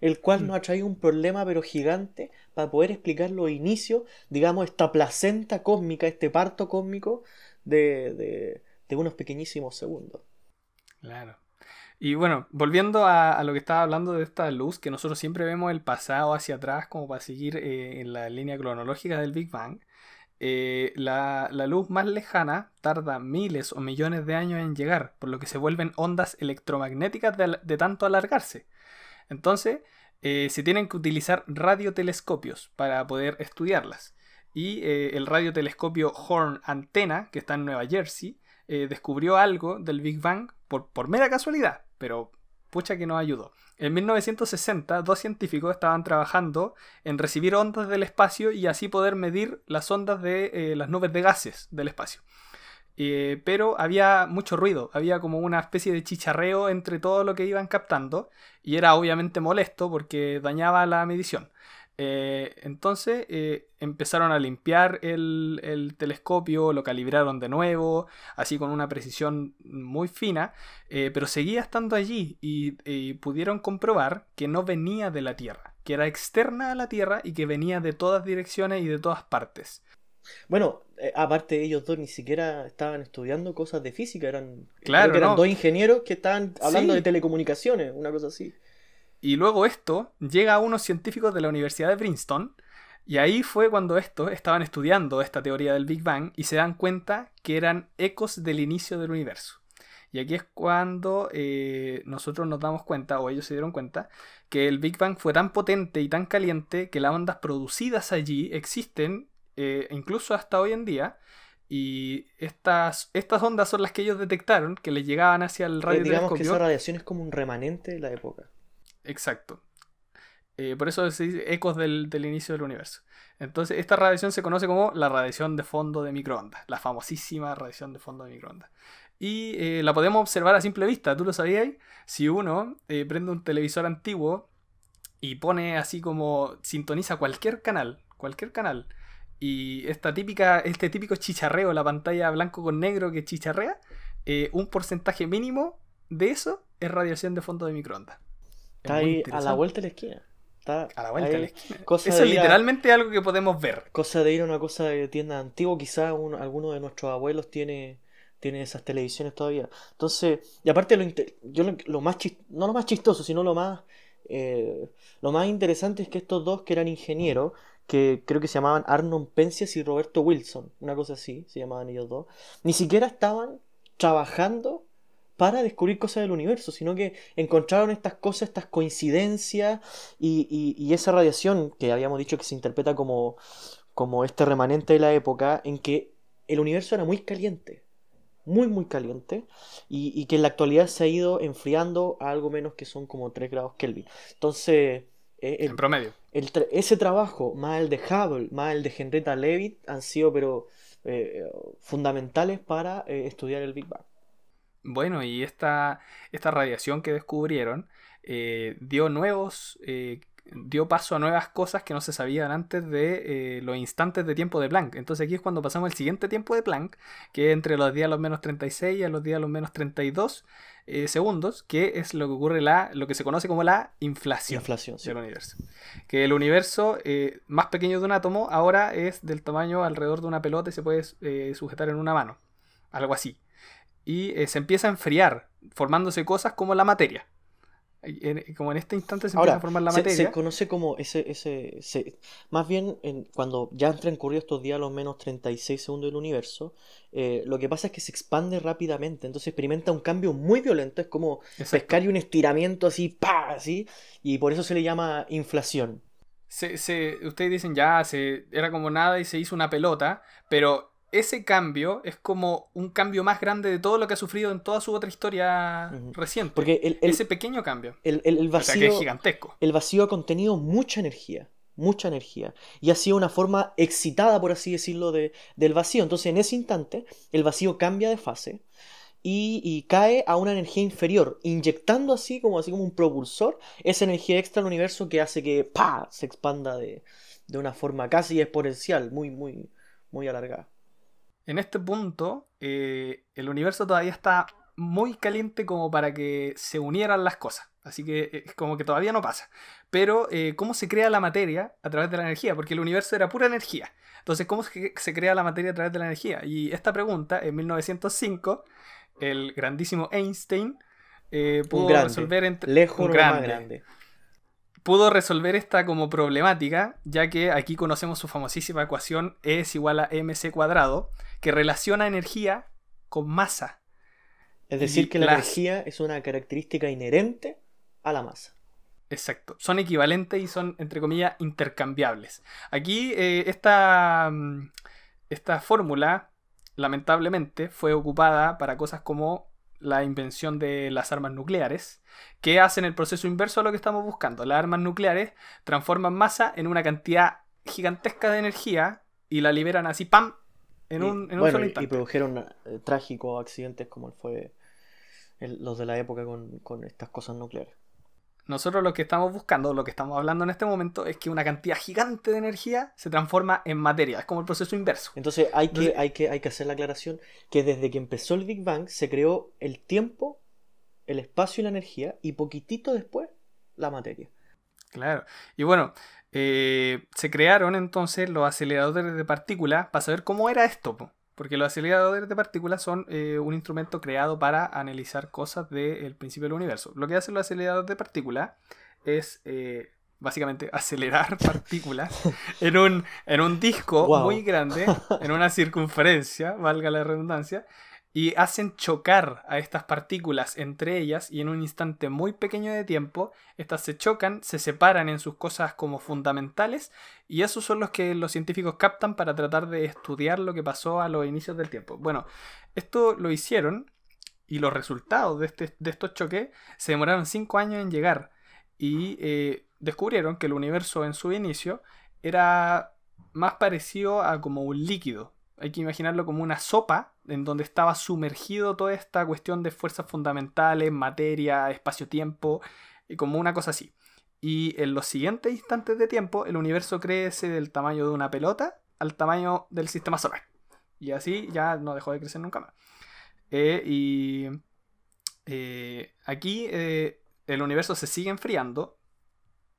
el cual mm. nos ha traído un problema pero gigante para poder explicar los inicios, digamos, esta placenta cósmica, este parto cósmico de, de, unos pequeñísimos segundos. Claro. Y bueno, volviendo a, lo que estaba hablando de esta luz, que nosotros siempre vemos el pasado hacia atrás como para seguir eh, en la línea cronológica del Big Bang, eh, la, luz más lejana tarda miles o millones de años en llegar, por lo que se vuelven ondas electromagnéticas de tanto alargarse. Entonces, eh, se tienen que utilizar radiotelescopios para poder estudiarlas. Y eh, el radiotelescopio Horn Antenna, que está en Nueva Jersey, eh, descubrió algo del Big Bang por, por mera casualidad, pero pucha que nos ayudó. En 1960, dos científicos estaban trabajando en recibir ondas del espacio y así poder medir las ondas de las nubes de gases del espacio. Eh, pero había mucho ruido, había como una especie de chicharreo entre todo lo que iban captando y era obviamente molesto porque dañaba la medición. Eh, entonces eh, empezaron a limpiar el, telescopio, lo calibraron de nuevo, así con una precisión muy fina, pero seguía estando allí y pudieron comprobar que no venía de la Tierra, que era externa a la Tierra y que venía de todas direcciones y de todas partes. Bueno, eh, aparte ellos dos ni siquiera estaban estudiando cosas de física, eran, claro, eran dos ingenieros que estaban hablando de telecomunicaciones, una cosa así. Y luego esto llega a unos científicos de la Universidad de Princeton, y ahí fue cuando estos estaban estudiando esta teoría del Big Bang y se dan cuenta que eran ecos del inicio del universo. Y aquí es cuando eh, nosotros nos damos cuenta, o ellos se dieron cuenta, que el Big Bang fue tan potente y tan caliente que las ondas producidas allí existen eh, incluso hasta hoy en día. Y estas, estas ondas son las que ellos detectaron, que les llegaban hacia el radio. Eh, digamos que esa radiación es como un remanente de la época. Exacto. Eh, por eso se dice ecos del, inicio del universo. Entonces, esta radiación se conoce como la radiación de fondo de microondas, la famosísima radiación de fondo de microondas. Y la podemos observar a simple vista, ¿tú lo sabías? Si uno prende un televisor antiguo y pone así como sintoniza cualquier canal, cualquier canal, y esta típica, este típico chicharreo, la pantalla blanco con negro que chicharrea, eh, un porcentaje mínimo de eso es radiación de fondo de microondas. Está ahí a la vuelta de la esquina. Está a la vuelta de la esquina. Eso es literalmente algo que podemos ver. Cosa de ir a una cosa de tienda antigua, quizás alguno de nuestros abuelos tiene, tiene esas televisiones todavía. Entonces, y aparte lo, yo lo, más no lo más chistoso, sino lo más eh, lo más interesante es que estos dos que eran ingenieros que creo que se llamaban Arnon Penzias y Roberto Wilson, una cosa así, se llamaban ellos dos, ni siquiera estaban trabajando para descubrir cosas del universo, sino que encontraron estas cosas, estas coincidencias y, esa radiación que habíamos dicho que se interpreta como, como este remanente de la época en que el universo era muy caliente, muy muy caliente, y, que en la actualidad se ha ido enfriando a algo menos que son como 3 grados Kelvin. Entonces, eh, en promedio. Ese trabajo, más el de Hubble, más el de Henrietta Leavitt, han sido pero eh, fundamentales para eh, estudiar el Big Bang. Bueno, y esta, esta radiación que descubrieron dio nuevos dio paso a nuevas cosas que no se sabían antes de eh, los instantes de tiempo de Planck. Entonces aquí es cuando pasamos al siguiente tiempo de Planck, que es entre los días los menos 36 y a los días los menos 32 eh, segundos, que es lo que ocurre la, lo que se conoce como la inflación, inflación del universo. Que el universo eh, más pequeño de un átomo ahora es del tamaño alrededor de una pelota y se puede sujetar en una mano. Algo así. Y se empieza a enfriar, formándose cosas como la materia como en este instante se empieza a formar la materia. Se conoce como ese. ese más bien, cuando ya han transcurrido estos días los menos 36 segundos del universo, eh, lo que pasa es que se expande rápidamente. Entonces experimenta un cambio muy violento. Es como pescar y un estiramiento así, ¡pa! Así. Y por eso se le llama inflación. Se, se, ustedes dicen ya, se, era como nada y se hizo una pelota, pero ese cambio es como un cambio más grande de todo lo que ha sufrido en toda su otra historia reciente. Porque ese pequeño cambio. El, vacío. es gigantesco. El vacío ha contenido mucha energía. Mucha energía. Y ha sido una forma excitada, por así decirlo, de, del vacío. Entonces, en ese instante, el vacío cambia de fase. Y, cae a una energía inferior, inyectando así como, así como un propulsor esa energía extra al universo que hace que ¡pa! se expanda de, de una forma casi exponencial, muy, muy, muy alargada en este punto eh, el universo todavía está muy caliente como para que se unieran las cosas. Así que eh, es como que todavía no pasa. Pero, eh, ¿cómo se crea la materia a través de la energía? Porque el universo era pura energía. Entonces, ¿cómo se, crea la materia a través de la energía? Y esta pregunta, en 1905, el grandísimo Einstein pudo resolver entre... Lejos grande, grande pudo resolver esta como problemática, ya que aquí conocemos su famosísima ecuación E es igual a mc cuadrado, que relaciona energía con masa. Es decir, que la energía es una característica inherente a la masa. Exacto, son equivalentes y son, entre comillas, intercambiables. Aquí eh, esta, mm, esta fórmula, lamentablemente, fue ocupada para cosas como la invención de las armas nucleares, que hacen el proceso inverso a lo que estamos buscando. Las armas nucleares transforman masa en una cantidad gigantesca de energía y la liberan así, ¡pam! En un, en solo. Y produjeron eh, trágicos accidentes como fue los de la época con, con estas cosas nucleares. Nosotros lo que estamos buscando, lo que estamos hablando en este momento, es que una cantidad gigante de energía se transforma en materia. Es como el proceso inverso. Entonces hay que, hay que, hay que hacer la aclaración que desde que empezó el Big Bang se creó el tiempo, el espacio y la energía, y poquitito después la materia. Claro. Y bueno, eh, se crearon entonces los aceleradores de partículas para saber cómo era esto. Porque los aceleradores de partículas son eh, un instrumento creado para analizar cosas del principio del universo. Lo que hacen los aceleradores de partículas es eh, básicamente acelerar partículas en un, en un disco muy grande, en una circunferencia, valga la redundancia, y hacen chocar a estas partículas entre ellas y en un instante muy pequeño de tiempo, estas se chocan, se separan en sus cosas como fundamentales y esos son los que los científicos captan para tratar de estudiar lo que pasó a los inicios del tiempo. Bueno, esto lo hicieron y los resultados de, este, de estos choques se demoraron 5 años en llegar y eh, descubrieron que el universo en su inicio era más parecido a como un líquido, hay que imaginarlo como una sopa en donde estaba sumergido toda esta cuestión de fuerzas fundamentales, materia, espacio-tiempo, como una cosa así. Y en los siguientes instantes de tiempo, el universo crece del tamaño de una pelota al tamaño del sistema solar. Y así ya no dejó de crecer nunca más. Eh, y eh, aquí eh, el universo se sigue enfriando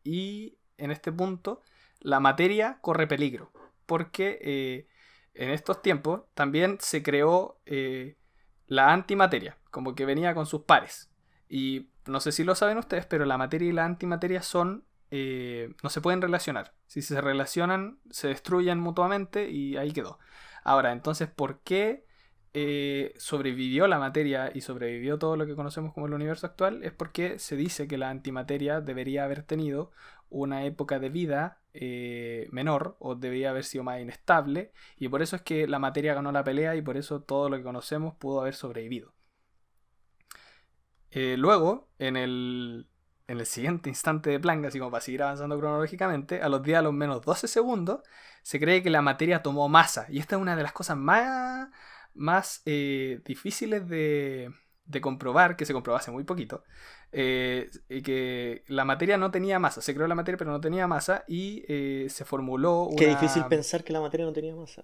y en este punto la materia corre peligro. Porque en estos tiempos también se creó eh, la antimateria, como que venía con sus pares. Y no sé si lo saben ustedes, pero la materia y la antimateria son... Eh, no se pueden relacionar. Si se relacionan, se destruyen mutuamente y ahí quedó. Ahora, entonces, ¿por qué eh, sobrevivió la materia y sobrevivió todo lo que conocemos como el universo actual? Es porque se dice que la antimateria debería haber tenido una época de vida eh, menor o debía haber sido más inestable y por eso es que la materia ganó la pelea y por eso todo lo que conocemos pudo haber sobrevivido. Eh, luego, en el, en el siguiente instante de Planck, así como para seguir avanzando cronológicamente, a los días a los menos 12 segundos, se cree que la materia tomó masa. Y esta es una de las cosas más, más eh, difíciles de, de comprobar, que se comprobó hace muy poquito, eh, y que la materia no tenía masa. Se creó la materia, pero no tenía masa y eh, se formuló. Una... Qué difícil pensar que la materia no tenía masa.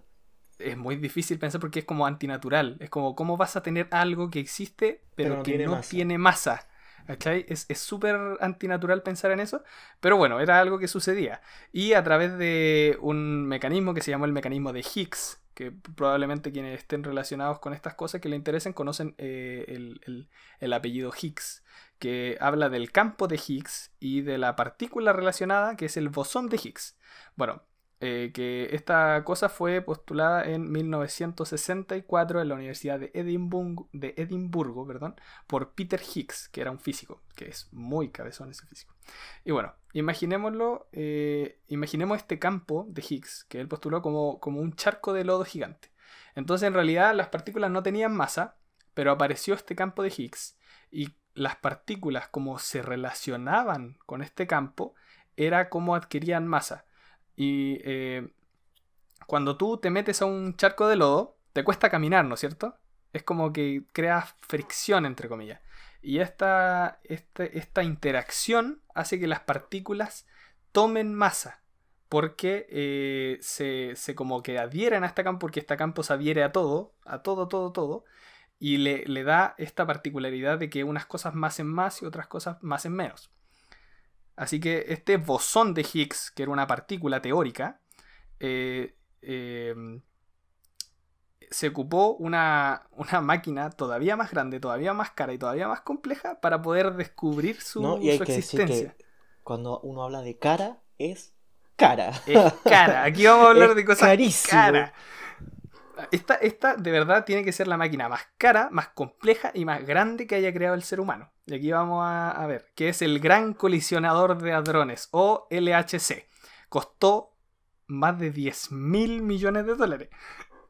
Es muy difícil pensar porque es como antinatural. Es como, ¿cómo vas a tener algo que existe, pero, que no tiene masa? Es súper antinatural pensar en eso, pero bueno, era algo que sucedía. Y a través de un mecanismo que se llamó el mecanismo de Higgs, que probablemente quienes estén relacionados con estas cosas que le interesen conocen eh, el, apellido Higgs, que habla del campo de Higgs y de la partícula relacionada que es el bosón de Higgs. Bueno, eh, que esta cosa fue postulada en 1964 en la Universidad de Edimburgo, por Peter Higgs, que era un físico, que es muy cabezón ese físico. Y bueno, imaginémoslo, eh, imaginemos este campo de Higgs, que él postuló como, como un charco de lodo gigante. Entonces en realidad las partículas no tenían masa, pero apareció este campo de Higgs y las partículas como se relacionaban con este campo era como adquirían masa. Y eh, cuando tú te metes a un charco de lodo, te cuesta caminar, ¿no es cierto? Es como que creas fricción, entre comillas. Y esta, este, esta interacción hace que las partículas tomen masa. Porque eh, se, se, como que adhieren a este campo, porque este campo se adhiere a todo, a todo, todo, todo. Y le, le da esta particularidad de que unas cosas más en más y otras cosas más en menos. Así que este bosón de Higgs, que era una partícula teórica, eh, em, se ocupó una, máquina todavía más grande, todavía más cara y todavía más compleja para poder descubrir su, existencia. cuando uno habla de cara, es cara. Es cara. Aquí vamos a hablar de cosas caras. Esta, esta de verdad tiene que ser la máquina más cara, más compleja y más grande que haya creado el ser humano. Y aquí vamos a, ver, que es el Gran Colisionador de Hadrones, o LHC. Costó más de 10 mil millones de dólares.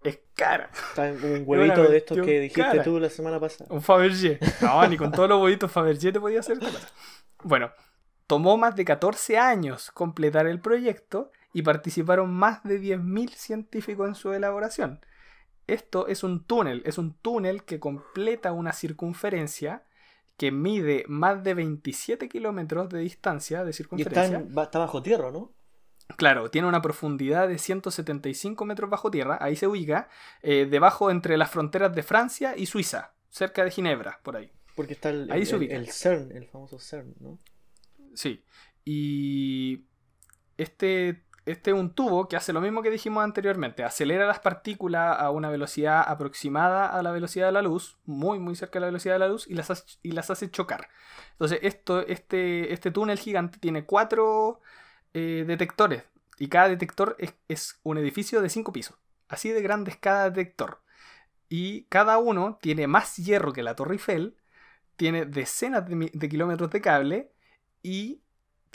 Es cara. Está un huevito de estos que dijiste tú la semana pasada. Un Fabergé. No, ni con todos los huevitos Fabergé te podía hacer esta cosa. Bueno, tomó más de 14 años completar el proyecto y participaron más de 10.000 científicos en su elaboración. Esto es un túnel, es un túnel que completa una circunferencia que mide más de 27 kilómetros de distancia de circunferencia. Y está, bajo tierra, ¿no? Claro, tiene una profundidad de 175 metros bajo tierra, ahí se ubica, eh, debajo entre las fronteras de Francia y Suiza, cerca de Ginebra, por ahí. Porque está el, ahí se ubica. el CERN, el famoso CERN, ¿no? Sí, y este este es un tubo que hace lo mismo que dijimos anteriormente, acelera las partículas a una velocidad aproximada a la velocidad de la luz, muy muy cerca de la velocidad de la luz, y las, hace, y las hace chocar. Entonces esto, este, este túnel gigante tiene cuatro eh, detectores, y cada detector es, un edificio de cinco pisos. Así de grande es cada detector. Y cada uno tiene más hierro que la Torre Eiffel, tiene decenas de, de kilómetros de cable y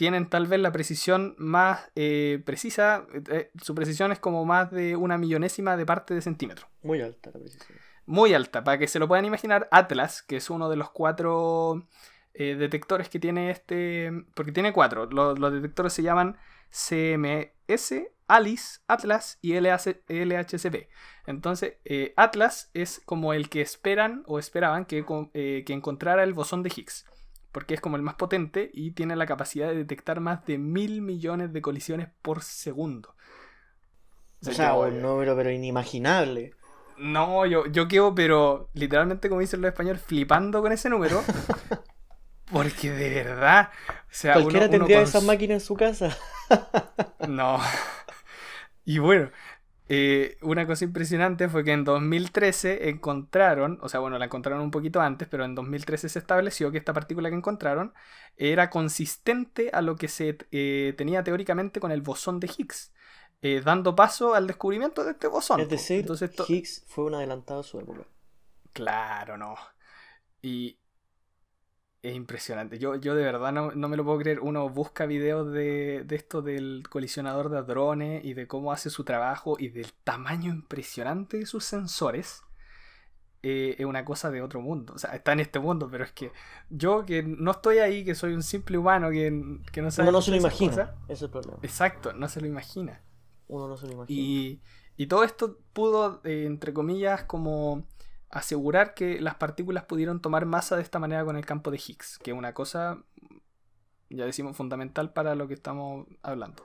tienen tal vez la precisión más eh, precisa, eh, su precisión es como más de una millonésima de parte de centímetro. Muy alta la precisión. Muy alta, para que se lo puedan imaginar, Atlas, que es uno de los cuatro eh, detectores que tiene este, porque tiene cuatro, los, detectores se llaman CMS, ALICE, Atlas y LHCP. Entonces, Atlas es como el que esperan o esperaban que, que encontrara el bosón de Higgs porque es como el más potente y tiene la capacidad de detectar más de mil millones de colisiones por segundo. O sea, un número pero inimaginable. No, yo, yo quedo, pero literalmente, como dicen los españoles, flipando con ese número. porque de verdad. O sea, Cualquiera tendría esas máquinas en su casa. no. Y bueno, eh, una cosa impresionante fue que en 2013 encontraron, o sea, bueno, la encontraron un poquito antes, pero en 2013 se estableció que esta partícula que encontraron era consistente a lo que se eh, tenía teóricamente con el bosón de Higgs, eh, dando paso al descubrimiento de este bosón. Es decir, Higgs fue un adelantado a su época. Claro, no. Y es impresionante. Yo, yo de verdad no, me lo puedo creer. Uno busca videos de, de, esto del colisionador de drones y de cómo hace su trabajo y del tamaño impresionante de sus sensores. Eh, es una cosa de otro mundo. O sea, está en este mundo, pero es que yo que no estoy ahí, que soy un simple humano que, que no sabe. Uno no se lo imagina. Ese es el problema. Exacto, no se lo imagina. Uno no se lo imagina. Y, y todo esto pudo, eh, entre comillas, como asegurar que las partículas pudieron tomar masa de esta manera con el campo de Higgs, que es una cosa, ya decimos, fundamental para lo que estamos hablando.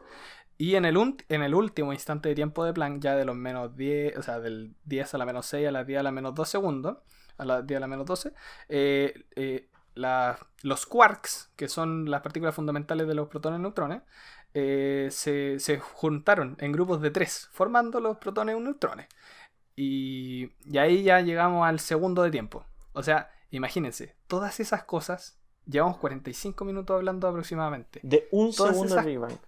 Y en el, último instante de tiempo de Planck, ya de los menos 10, o sea, del 10 a la menos 6 a las 10 a la menos 2 segundos, a las 10 a la menos 12, eh, eh, los quarks, que son las partículas fundamentales de los protones y neutrones, eh, se, se, juntaron en grupos de 3, formando los protones y neutrones. Y, y ahí ya llegamos al segundo de tiempo. O sea, imagínense, todas esas cosas, llevamos 45 minutos hablando aproximadamente. De un segundo de Big.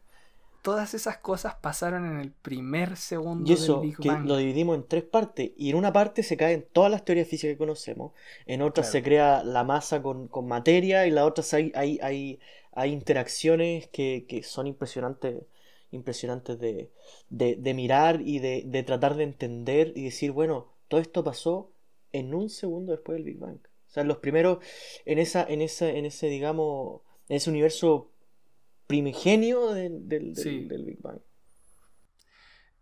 Todas esas cosas pasaron en el primer segundo y eso, del Big que Lo dividimos en tres partes. Y en una parte se caen todas las teorías físicas que conocemos. En otra se crea la masa con, con materia. Y en la otra hay, hay, hay, hay interacciones que, que son impresionantes impresionantes de, de, mirar y de, de, tratar de entender y decir, bueno, todo esto pasó en un segundo después del Big Bang. O sea, los primeros, en, esa, en, esa, en ese, digamos, en ese universo primigenio del, del, del Big Bang.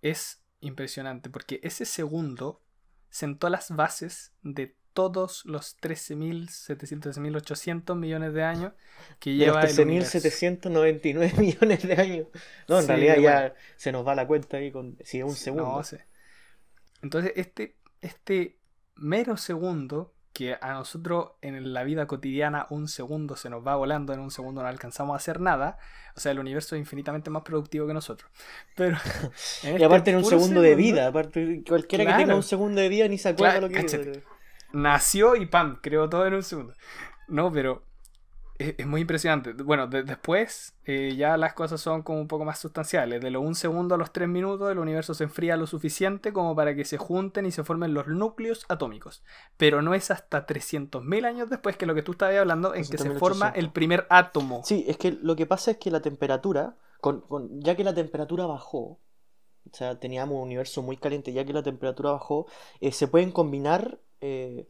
Es impresionante porque ese segundo sentó las bases de todos los 13.700.800 millones de años que lleva los 13.799 millones de años. No, en realidad ya se nos va la cuenta ahí con si es un segundo. Entonces, este, este mero segundo, que a nosotros en la vida cotidiana un segundo se nos va volando, en un segundo no alcanzamos a hacer nada, o sea, el universo es infinitamente más productivo que nosotros. Pero, y este aparte en un segundo, de vida, aparte cualquiera que tenga un segundo de vida ni se acuerda lo que nació y ¡pam! Creó todo en un segundo. No, pero es, muy impresionante. Bueno, después eh, ya las cosas son como un poco más sustanciales. De los un segundo a los tres minutos el universo se enfría lo suficiente como para que se junten y se formen los núcleos atómicos. Pero no es hasta 300.000 años después que lo que tú estabas hablando en que se forma el primer átomo. Sí, es que lo que pasa es que la temperatura, con, ya que la temperatura bajó, o sea, teníamos un universo muy caliente, ya que la temperatura bajó, eh, se pueden combinar eh,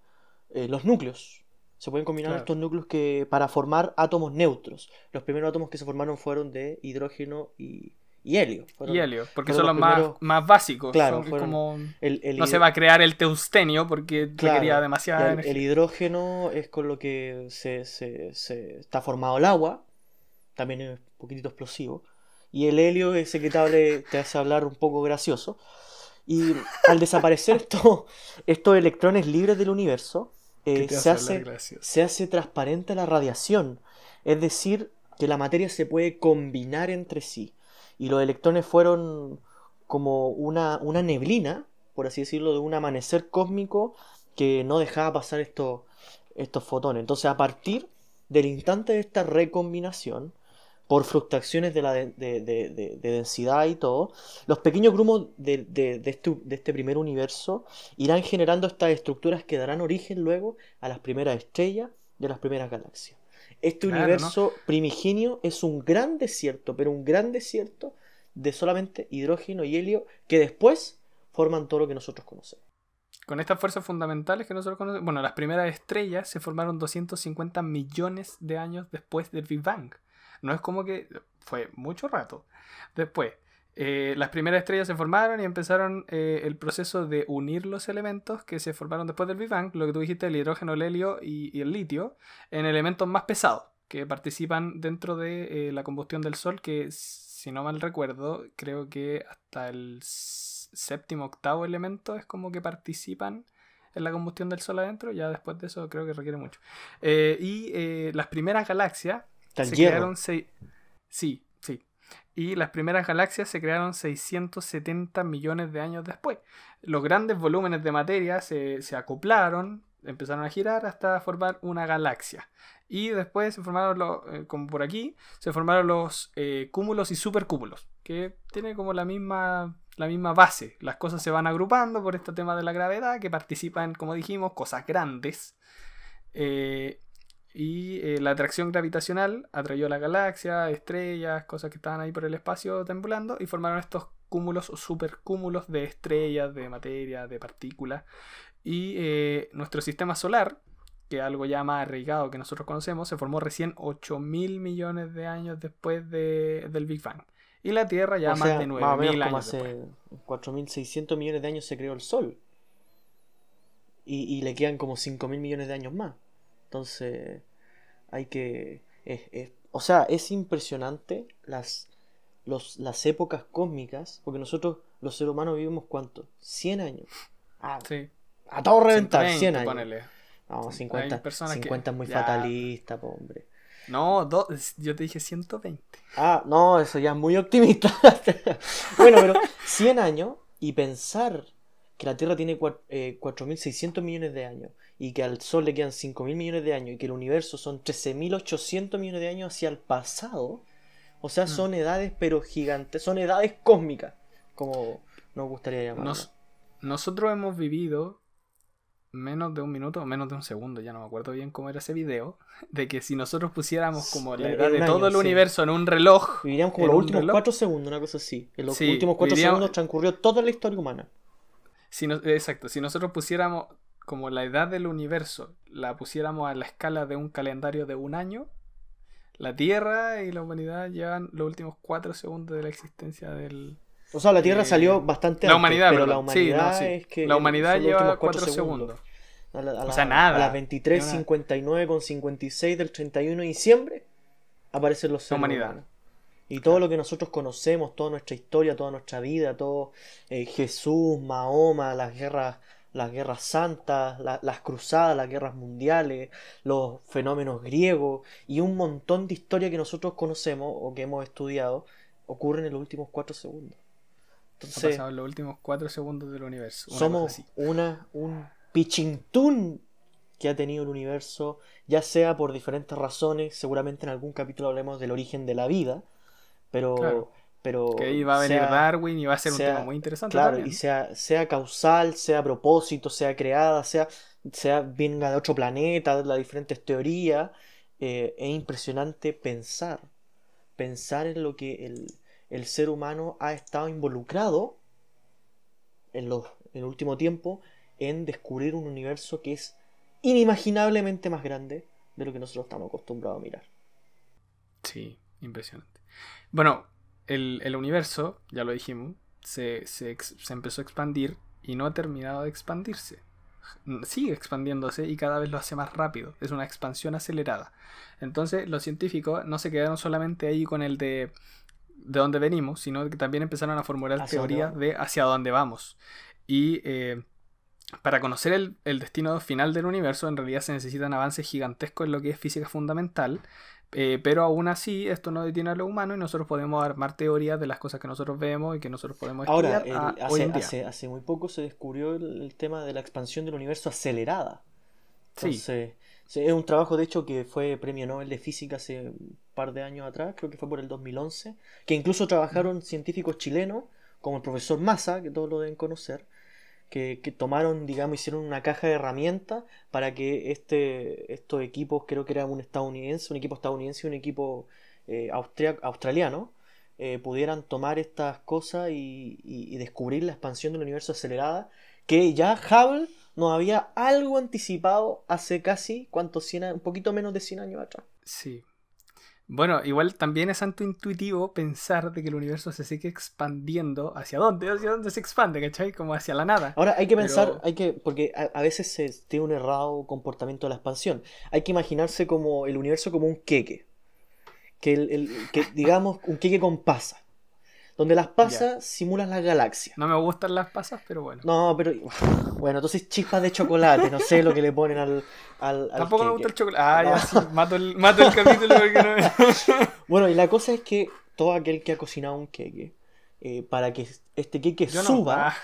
eh, los núcleos. Se pueden combinar estos núcleos que, para formar átomos neutros. Los primeros átomos que se formaron fueron de hidrógeno y, helio. y helio, porque son los, más, más, básicos. Claro, como... no se va a crear el teustenio porque requería demasiada el, El hidrógeno es con lo que se, se, se, está formado el agua. También es un poquitito explosivo. Y el helio, ese que te, te hace hablar un poco gracioso. Y al desaparecer esto, estos electrones libres del universo, eh, se, hace, se hace transparente la radiación. Es decir, que la materia se puede combinar entre sí. Y los electrones fueron como una, una neblina, por así decirlo, de un amanecer cósmico que no dejaba pasar estos, estos fotones. Entonces, a partir del instante de esta recombinación, por fluctuaciones de, la de, densidad y todo, los pequeños grupos este, de, este, primer universo irán generando estas estructuras que darán origen luego a las primeras estrellas y a las primeras galaxias. Este universo primigenio es un gran desierto, pero un gran desierto de solamente hidrógeno y helio que después forman todo lo que nosotros conocemos. Con estas fuerzas fundamentales que nosotros conocemos, bueno, las primeras estrellas se formaron 250 millones de años después del Big Bang. No es como que fue mucho rato. Después, eh, las primeras estrellas se formaron y empezaron eh, el proceso de unir los elementos que se formaron después del Big Bang, lo que tú dijiste, el hidrógeno, el helio y, el litio, en elementos más pesados que participan dentro de eh, la combustión del Sol, que si no mal recuerdo, creo que hasta el séptimo, octavo elemento es como que participan en la combustión del Sol adentro, ya después de eso creo que requiere mucho. y las primeras galaxias se crearon seis... Sí, sí. Y las primeras galaxias se crearon 670 millones de años después. Los grandes volúmenes de materia se, acoplaron, empezaron a girar hasta formar una galaxia. Y después se formaron, los, eh, como por aquí, se formaron los eh, cúmulos y supercúmulos, que tiene como la misma, la misma base. Las cosas se van agrupando por este tema de la gravedad, que participan, como dijimos, cosas grandes. Eh, Y eh, la atracción gravitacional atrayó a la galaxia, estrellas, cosas que estaban ahí por el espacio temblando y formaron estos cúmulos o supercúmulos de estrellas, de materia, de partículas. Y eh, nuestro sistema solar, que es algo ya más arraigado que nosotros conocemos, se formó recién 8 mil millones de años después de, del Big Bang. Y la Tierra ya O más sea, de más 9 o menos mil años. hace 4.600 millones de años se creó el Sol. Y, y le quedan como 5.000 millones de años más. Entonces, hay que... es- es- o sea, es impresionante las, los, las épocas cósmicas, porque nosotros, los seres humanos, vivimos cuánto? 100 años. Ah, Sí. a todo reventar, 120, 100 años. ponele. No, 50, personas que- 50 es muy ya. fatalista, po, hombre. No, do- yo te dije 120. Ah, no, eso ya es muy optimista. bueno, pero 100 años y pensar que la Tierra tiene cua- eh, 4.600 millones de años y que al Sol le quedan 5.000 millones de años y que el universo son 13.800 millones de años hacia el pasado. O sea, son edades pero gigantes, son edades cósmicas, como nos gustaría llamarlo. Nos- nosotros hemos vivido menos de un minuto o menos de un segundo, ya no me acuerdo bien cómo era ese video, de que si nosotros pusiéramos como la edad de año, todo el sí. universo en un reloj, Viviríamos como en los últimos reloj. 4 segundos, una cosa así. En los Sí, últimos 4 viviríamos- segundos transcurrió toda la historia humana. Si no- exacto, si nosotros pusiéramos como la edad del universo, la pusiéramos a la escala de un calendario de un año, la Tierra y la humanidad llevan los últimos 4 segundos de la existencia del... O sea, la Tierra Eh, salió bastante la antes, humanidad, pero perdón. la Sí, no, humanidad sí. es que La humanidad lleva 4 cuatro segundos. A, la- a O la- sea, nada. A las 23, Ni una- 59 con 56 del 31 de diciembre aparecen los seres humanidad. humanos. Y todo lo que nosotros conocemos, toda nuestra historia, toda nuestra vida, todo eh, Jesús, Mahoma, las guerras, las guerras santas, la- las cruzadas, las guerras mundiales, los fenómenos griegos y un montón de historia que nosotros conocemos o que hemos estudiado ocurren en los últimos 4 segundos. Ha Entonces, pasado los últimos 4 segundos del universo. una somos una, un pichintún que ha tenido el universo, ya sea por diferentes razones, seguramente en algún capítulo hablemos del origen de la vida, pero, Claro. pero Que ahí va a venir sea- Darwin y va a ser un tema muy interesante claro, también. y sea, sea causal, sea a propósito, sea creada, sea, sea venga de otro planeta, de las diferentes teorías, eh, es impresionante pensar, pensar en lo que el, el ser humano ha estado involucrado en, los, en el último tiempo en descubrir un universo que es inimaginablemente más grande de lo que nosotros estamos acostumbrados a mirar. Sí, impresionante. Bueno, el, el universo, ya lo dijimos, se, se se empezó a expandir y no ha terminado de expandirse. Sigue expandiéndose y cada vez lo hace más rápido. Es una expansión acelerada. Entonces, los científicos no se quedaron solamente ahí con el de de dónde venimos, sino que también empezaron a formular teorías de hacia dónde vamos. Y eh, para conocer el, el destino final del universo, en realidad se necesitan avances gigantescos en lo que es física fundamental, eh, pero aún así esto no detiene a lo humano y nosotros podemos armar teorías de las cosas que nosotros vemos y que nosotros podemos Ahora, estudiar a- el- hoy hace, en día. hace- hace muy poco se descubrió el, el tema de la expansión del universo acelerada. Sí. Entonces, sí, es un trabajo de hecho que fue premio Nobel de Física hace un par de años atrás, creo que fue por el 2011, que incluso trabajaron científicos chilenos, como el profesor Massa, que todos lo deben conocer, que, tomaron, digamos, hicieron una caja de herramientas para que este, estos equipos, creo que era un estadounidense, un equipo estadounidense y un equipo eh, australiano, eh, pudieran tomar estas cosas y, descubrir la expansión del universo acelerada, que ya Hubble nos había algo anticipado hace casi, ¿cuántos? 100 a- un poquito menos de 100 años atrás. Sí. Bueno, igual también es intuitivo pensar de que el universo se sigue expandiendo. ¿Hacia dónde? ¿Hacia dónde se expande? ¿Cachai? Como hacia la nada. Ahora hay que Pero- pensar, hay que, porque a, a veces se tiene un errado comportamiento de la expansión. Hay que imaginarse como el universo como un queque. Que, el, el- que digamos, un queque con pasas. Donde las pasas simulan la galaxia. No me gustan las pasas, pero bueno. No, pero bueno, entonces chispas de chocolate, no sé lo que le ponen al, al, al Tampoco me gusta el chocolate. Ah, ya sí, mato el, mato el capítulo porque no. Bueno, y la cosa es que todo aquel que ha cocinado un queque, eh, para que este queque Yo no. suba, Ah,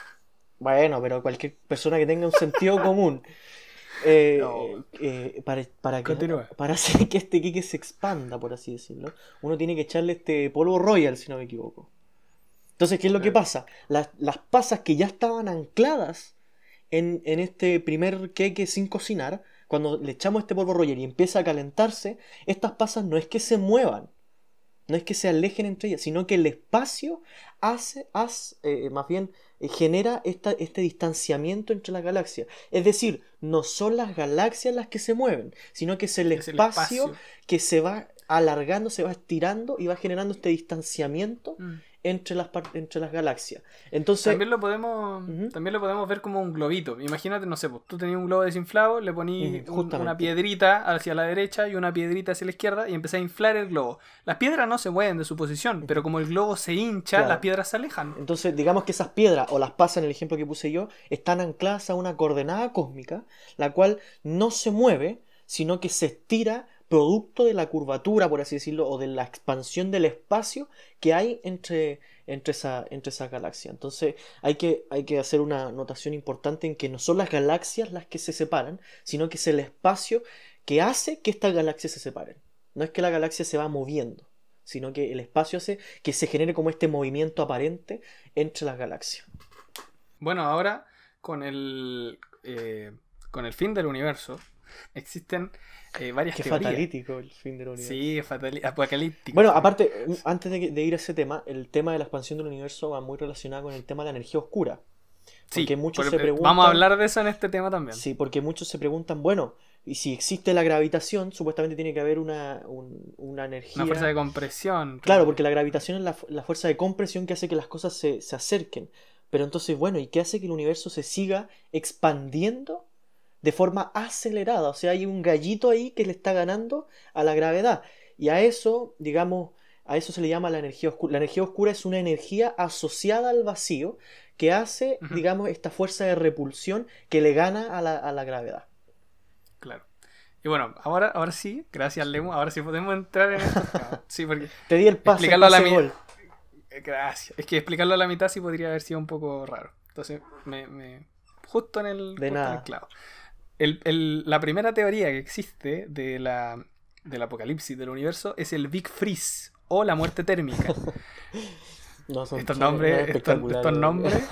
bueno, pero cualquier persona que tenga un sentido común, eh, No. eh, para, para que, para hacer que este queque se expanda, por así decirlo, uno tiene que echarle este polvo royal, si no me equivoco. Entonces, ¿qué es lo que pasa? Las, las pasas que ya estaban ancladas en, en este primer queque sin cocinar, cuando le echamos este polvo Roger y empieza a calentarse, estas pasas no es que se muevan, no es que se alejen entre ellas, sino que el espacio hace, hace eh, más bien eh, genera esta, este distanciamiento entre las galaxias. Es decir, no son las galaxias las que se mueven, sino que es el, espacio, que se va alargando, se va estirando y va generando este distanciamiento. Mm entre las, entre las galaxias. Entonces, también lo podemos también lo podemos ver como un globito. Imagínate, no sé, pues, tú tenías un globo desinflado, le ponías una piedrita hacia la derecha y una piedrita hacia la izquierda y empecé a inflar el globo. Las piedras no se mueven de su posición, pero como el globo se hincha, las piedras se alejan. Entonces, digamos que esas piedras, o las pasas en el ejemplo que puse yo, están ancladas a una coordenada cósmica, la cual no se mueve, sino que se estira producto de la curvatura, por así decirlo, o de la expansión del espacio que hay entre, entre, esa, entre esas galaxias. Entonces hay que, hay que hacer una notación importante en que no son las galaxias las que se separan, sino que es el espacio que hace que estas galaxias se separen. No es que la galaxia se va moviendo, sino que el espacio hace que se genere como este movimiento aparente entre las galaxias. Bueno, ahora con el, eh, con el fin del universo, existen eh, varias Qué fatalítico el fin del universo. Sí, apocalíptico. Bueno, aparte, antes de, ir a ese tema, el tema de la expansión del universo va muy relacionado con el tema de la energía oscura. sí, muchos se preguntan, vamos a hablar de eso en este tema también. Sí, porque muchos se preguntan, bueno, y si existe la gravitación, supuestamente tiene que haber una, una energía. Una fuerza de compresión. Claro, porque la gravitación es la, fuerza de compresión que hace que las cosas se, se acerquen. Pero entonces, bueno, ¿y qué hace que el universo se siga expandiendo de forma acelerada. O sea, hay un gallito ahí que le está ganando a la gravedad. Y a eso, digamos, a eso se le llama la energía oscura. La energía oscura es una energía asociada al vacío que hace, digamos, esta fuerza de repulsión que le gana a la, gravedad. Claro. Y bueno, ahora, ahora sí, gracias Lemo, ahora sí podemos entrar en esto. Sí, porque Te di el pase, explicarlo a la mitad. Gracias. Es que explicarlo a la mitad sí podría haber sido un poco raro. Entonces, me, justo en el, de nada. En el clavo la primera teoría que existe de la, del apocalipsis del universo es el Big Freeze o la muerte térmica. estos nombres, estos, nombres.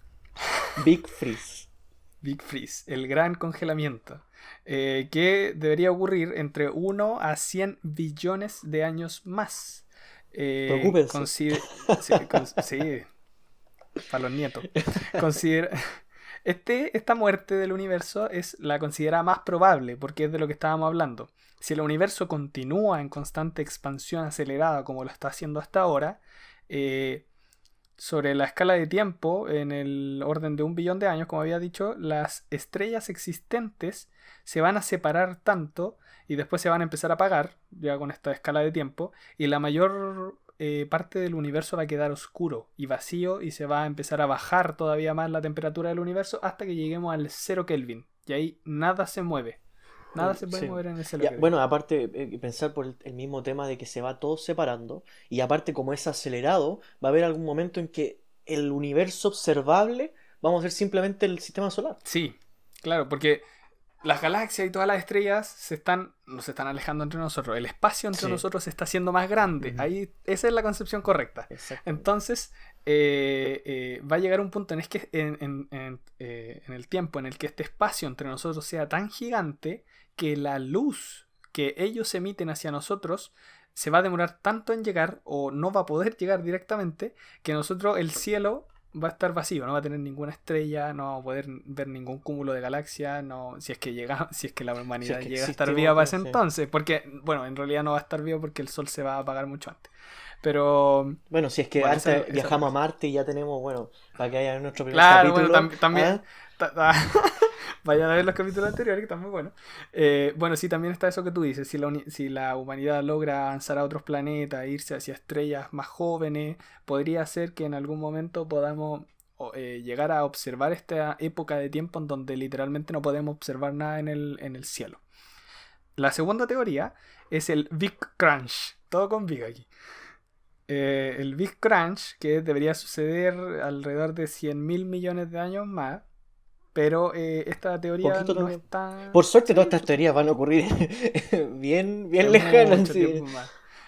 Big Freeze. Big Freeze, el gran congelamiento. Eh, que debería ocurrir entre 1 a 100 billones de años más. Eh, sí, sí, para los nietos. Considera este, esta muerte del universo es la considera más probable, porque es de lo que estábamos hablando. Si el universo continúa en constante expansión acelerada como lo está haciendo hasta ahora, eh, sobre la escala de tiempo, en el orden de un billón de años, como había dicho, las estrellas existentes se van a separar tanto y después se van a empezar a apagar, ya con esta escala de tiempo, y la mayor eh, parte del universo va a quedar oscuro y vacío y se va a empezar a bajar todavía más la temperatura del universo hasta que lleguemos al cero Kelvin. Y ahí nada se mueve. Nada se puede mover en ese lugar. Bueno, aparte, eh, pensar por el, mismo tema de que se va todo separando, y aparte, como es acelerado, va a haber algún momento en que el universo observable vamos a ser simplemente el sistema solar. Sí, claro, porque las galaxias y todas las estrellas se están, nos están alejando entre nosotros. El espacio entre nosotros se está haciendo más grande. Ahí, esa es la concepción correcta. Entonces, eh, eh, va a llegar un punto en, es que, en, eh, en, el tiempo en el que este espacio entre nosotros sea tan gigante que la luz que ellos emiten hacia nosotros se va a demorar tanto en llegar o no va a poder llegar directamente que nosotros el cielo va a estar vacío, no va a tener ninguna estrella, no va a poder ver ningún cúmulo de galaxias, no, si es que llega, si es que la humanidad llega a estar viva para ese entonces, porque, bueno, en realidad no va a estar vivo porque el sol se va a apagar mucho antes. Pero. Bueno, si es que antes viajamos a Marte y ya tenemos, bueno, para que haya nuestro primer claro, Bueno, también. ¿ah? Vayan a ver los capítulos anteriores, que están muy buenos. Eh, bueno, sí, también está eso que tú dices. Si la, si la humanidad logra avanzar a otros planetas, irse hacia estrellas más jóvenes, podría ser que en algún momento podamos eh, llegar a observar esta época de tiempo en donde literalmente no podemos observar nada en el, en el cielo. La segunda teoría es el Big Crunch. Todo con Big aquí. Eh, el Big Crunch, que debería suceder alrededor de 100 mil millones de años más, pero eh, esta teoría no está. Por suerte, todas estas teorías van a ocurrir bien, bien lejanas.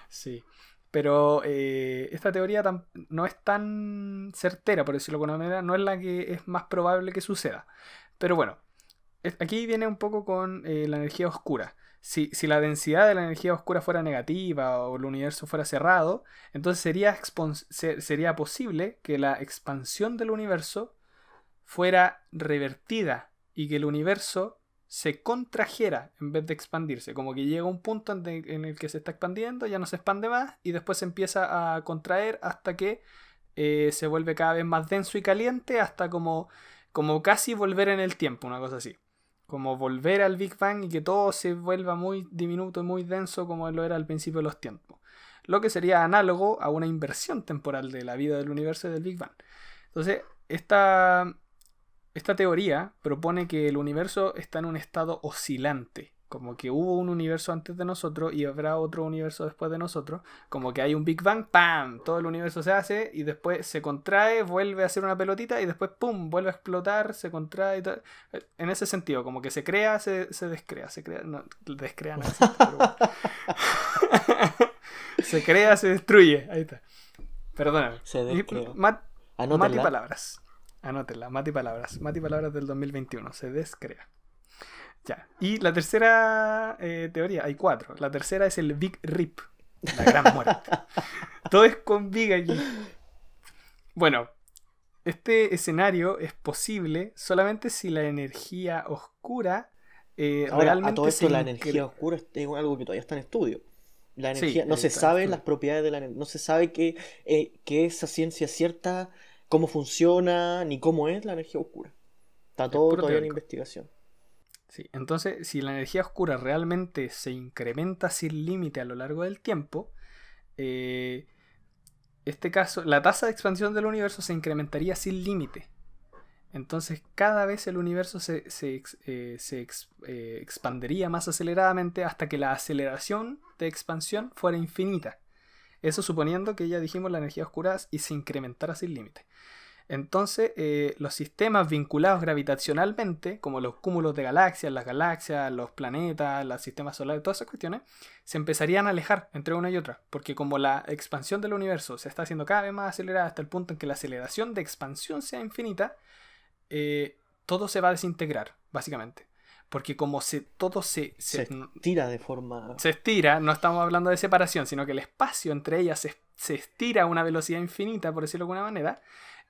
Sí. Pero eh, esta teoría no es tan certera, por decirlo de alguna manera, no es la que es más probable que suceda. Pero bueno, aquí viene un poco con eh, la energía oscura. Si, si, la densidad de la energía oscura fuera negativa o el universo fuera cerrado, entonces sería, sería posible que la expansión del universo fuera revertida y que el universo se contrajera en vez de expandirse. Como que llega un punto en, el que se está expandiendo, ya no se expande más y después se empieza a contraer hasta que eh, se vuelve cada vez más denso y caliente hasta como, como casi volver en el tiempo, una cosa así. Como volver al Big Bang y que todo se vuelva muy diminuto y muy denso como lo era al principio de los tiempos. Lo que sería análogo a una inversión temporal de la vida del universo y del Big Bang. Entonces, esta, esta teoría propone que el universo está en un estado oscilante, como que hubo un universo antes de nosotros y habrá otro universo después de nosotros, como que hay un Big Bang, ¡pam! Todo el universo se hace y después se contrae, vuelve a ser una pelotita y después, ¡pum! vuelve a explotar, se contrae y tal. En ese sentido, como que se crea, se, se descrea, se crea, no, descrea no se crea, se destruye, ahí está. Perdóname. Se descrea. Mati palabras. Anótenla, Mati Palabras. Mati Palabras del 2021. Se descrea. Ya. Y la tercera eh, teoría, hay cuatro. La tercera es el Big Rip. La gran muerte. Todo es con Big aquí. Bueno, este escenario es posible solamente si la energía oscura eh, realmente. A todo esto, la energía oscura es algo que todavía está en estudio. La energía, no se sabe las propiedades de la energía, no se sabe que, eh, que esa ciencia cierta cómo funciona ni cómo es la energía oscura. Está todo todavía en investigación. Sí, entonces, si la energía oscura realmente se incrementa sin límite a lo largo del tiempo, eh, este caso, la tasa de expansión del universo se incrementaría sin límite. Entonces, cada vez el universo se, se, eh, eh, expandería más aceleradamente hasta que la aceleración de expansión fuera infinita. Eso suponiendo que ya dijimos la energía oscura y se incrementara sin límite. Entonces, eh, los sistemas vinculados gravitacionalmente, como los cúmulos de galaxias, las galaxias, los planetas, los sistemas solares, todas esas cuestiones, se empezarían a alejar entre una y otra, porque como la expansión del universo se está haciendo cada vez más acelerada hasta el punto en que la aceleración de expansión sea infinita, eh, todo se va a desintegrar, básicamente. Porque como se, todo se, se, estira de forma... Se estira, no estamos hablando de separación, sino que el espacio entre ellas se, se estira a una velocidad infinita, por decirlo de alguna manera.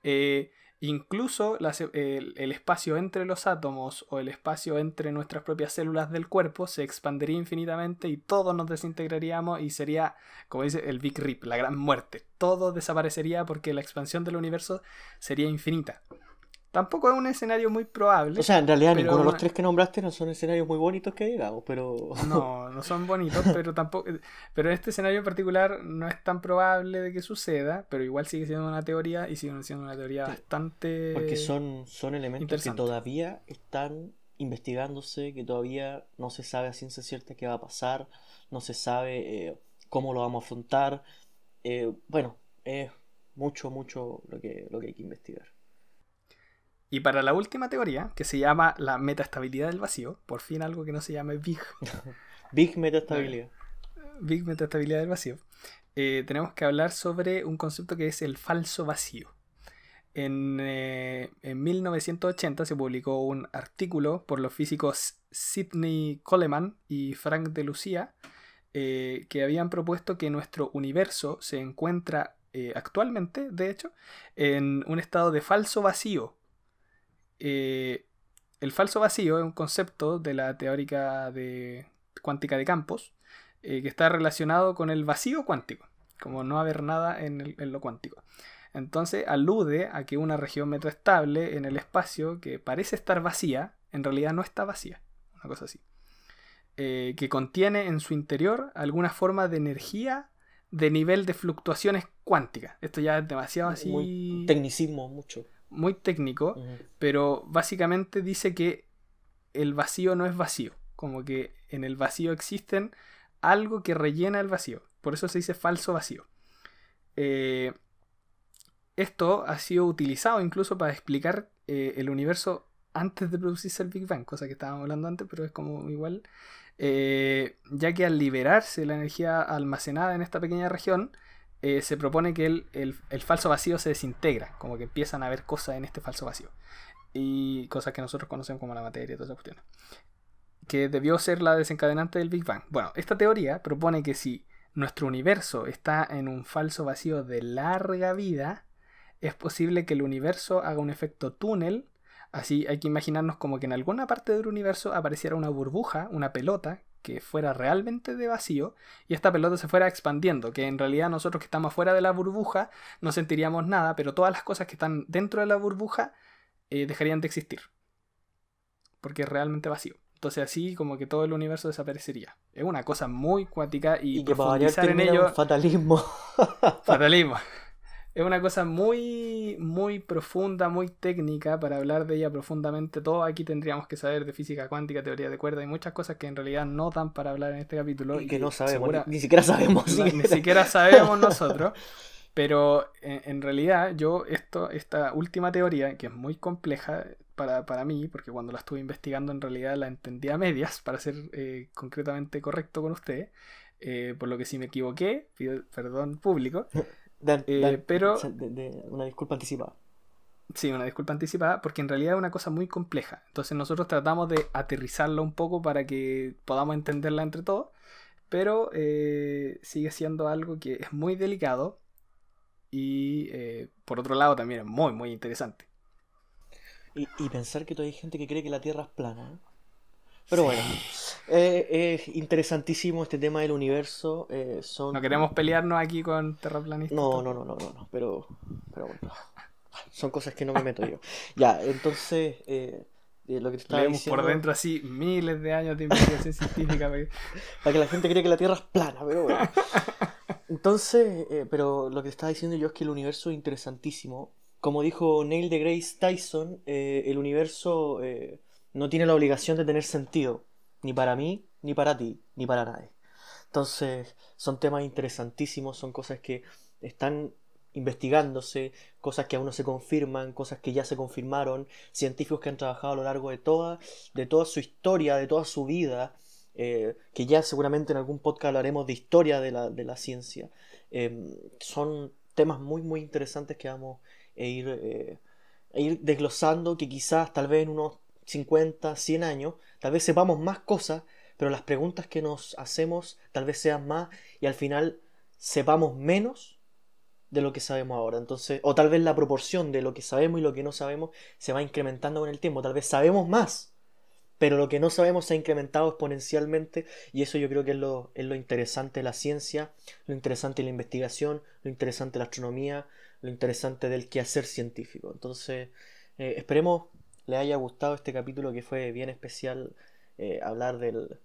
Eh, incluso el, espacio entre los átomos o el espacio entre nuestras propias células del cuerpo se expandería infinitamente y todos nos desintegraríamos y sería, como dice, el Big Rip, la gran muerte. Todo desaparecería porque la expansión del universo sería infinita. Tampoco es un escenario muy probable. O sea, en realidad ninguno de los tres que nombraste no son escenarios muy bonitos que digamos, pero... No, no son bonitos, pero tampoco... Pero en este escenario en particular no es tan probable de que suceda, pero igual sigue siendo una teoría y sigue siendo una teoría bastante... Porque son, son elementos que todavía están investigándose, que todavía no se sabe a ciencia cierta qué va a pasar, no se sabe eh, cómo lo vamos a afrontar. Eh, bueno, es mucho, mucho lo que, lo que hay que investigar. Y para la última teoría, que se llama la metaestabilidad del vacío, por fin algo que no se llame Big. Big metaestabilidad. Big metaestabilidad del vacío. Eh, tenemos que hablar sobre un concepto que es el falso vacío. En, 1980 eh, se publicó un artículo por los físicos Sidney Coleman y Frank de Lucia eh, que habían propuesto que nuestro universo se encuentra actualmente, de hecho, en un estado de falso vacío eh, el falso vacío es un concepto de la teórica de cuántica de campos eh, que está relacionado con el vacío cuántico, como no haber nada en, lo cuántico. Entonces alude a que una región metaestable en el espacio que parece estar vacía, en realidad no está vacía, una cosa así. Eh, que contiene en su interior alguna forma de energía de nivel de fluctuaciones cuánticas. Esto ya es demasiado así. tecnicismo, mucho muy técnico, pero básicamente dice que el vacío no es vacío, como que en el vacío existen algo que rellena el vacío, por eso se dice falso vacío. Eh, esto ha sido utilizado incluso para explicar eh, el universo antes de producirse el Big Bang, cosa que estábamos hablando antes, pero es como igual, eh, ya que al liberarse la energía almacenada en esta pequeña región, eh, se propone que el, falso vacío se desintegra, como que empiezan a haber cosas en este falso vacío. y cosas que nosotros conocemos como la materia y todas esas cuestiones. Que debió ser la desencadenante del Big Bang. Bueno, esta teoría propone que si nuestro universo está en un falso vacío de larga vida, es posible que el universo haga un efecto túnel. Así hay que imaginarnos como que en alguna parte del universo apareciera una burbuja, una pelota, que fuera realmente de vacío y esta pelota se fuera expandiendo, que en realidad nosotros que estamos fuera de la burbuja no sentiríamos nada, pero todas las cosas que están dentro de la burbuja eh, dejarían de existir, porque es realmente vacío. Entonces así como que todo el universo desaparecería. Es una cosa muy cuática y, Y que profundizar en ello... fatalismo. Fatalismo. Es una cosa muy, muy profunda, muy técnica para hablar de ella profundamente. Todo aquí tendríamos que saber de física cuántica, teoría de cuerda y muchas cosas que en realidad no dan para hablar en este capítulo. y que no sabemos, segura- ni, ni siquiera sabemos. no, ni siquiera sabemos nosotros. Pero en, en realidad yo esto, esta última teoría, que es muy compleja para, para mí, porque cuando la estuve investigando en realidad la entendí a medias, para ser eh, concretamente correcto con usted, eh, por lo que si me equivoqué, pido perdón público. Dan- Eh, dan- pero- de- de- una disculpa anticipada. Sí, una disculpa anticipada, porque en realidad es una cosa muy compleja. Entonces nosotros tratamos de aterrizarla un poco para que podamos entenderla entre todos, pero eh, sigue siendo algo que es muy delicado y eh, por otro lado también es muy, muy interesante. Y, y pensar que todavía hay gente que cree que la Tierra es plana. Pero bueno, eh, es interesantísimo este tema del universo. eh, son... No queremos pelearnos aquí con terraplanistas. No, no, no, no, no, no, pero, pero bueno, son cosas que no me meto yo. Ya, entonces, eh, eh, lo que te estaba Leemos diciendo, por dentro así miles de años de investigación científica. para que- para que la gente cree que la Tierra es plana, pero bueno. Entonces, pero lo que te estaba diciendo yo es que el universo es interesantísimo. Como dijo Neil deGrasse Tyson, eh, el universo no tiene la obligación de tener sentido, ni para mí, ni para ti, ni para nadie. Entonces, son temas interesantísimos, son cosas que están investigándose, cosas que aún no se confirman, cosas que ya se confirmaron, científicos que han trabajado a lo largo de toda, de toda su historia, de toda su vida, eh, que ya seguramente en algún podcast hablaremos de historia de la, de la ciencia. Eh, son temas muy, muy interesantes que vamos a ir, eh, a ir desglosando, que quizás tal vez en unos 50, 100 años, tal vez sepamos más cosas, pero las preguntas que nos hacemos tal vez sean más y al final sepamos menos de lo que sabemos ahora. Entonces, o tal vez la proporción de lo que sabemos y lo que no sabemos se va incrementando con el tiempo. Tal vez sabemos más, pero lo que no sabemos se ha incrementado exponencialmente y eso yo creo que es lo, es lo interesante de la ciencia, lo interesante de la investigación, lo interesante de la astronomía, lo interesante del quehacer científico. Entonces, eh, esperemos les haya gustado este capítulo que fue bien especial, eh, hablar del,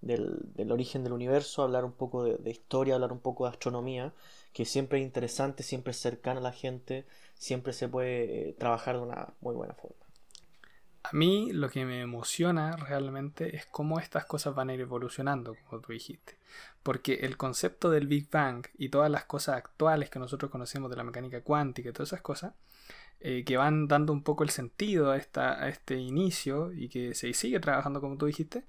del, origen del universo, hablar un poco de, de historia, hablar un poco de astronomía, que siempre es interesante, siempre es cercana a la gente, siempre se puede eh, trabajar de una muy buena forma. A mí lo que me emociona realmente es cómo estas cosas van a ir evolucionando, como tú dijiste. Porque el concepto del Big Bang y todas las cosas actuales que nosotros conocemos de la mecánica cuántica y todas esas cosas, eh, que van dando un poco el sentido a, esta, a este inicio y que se sigue trabajando, como tú dijiste,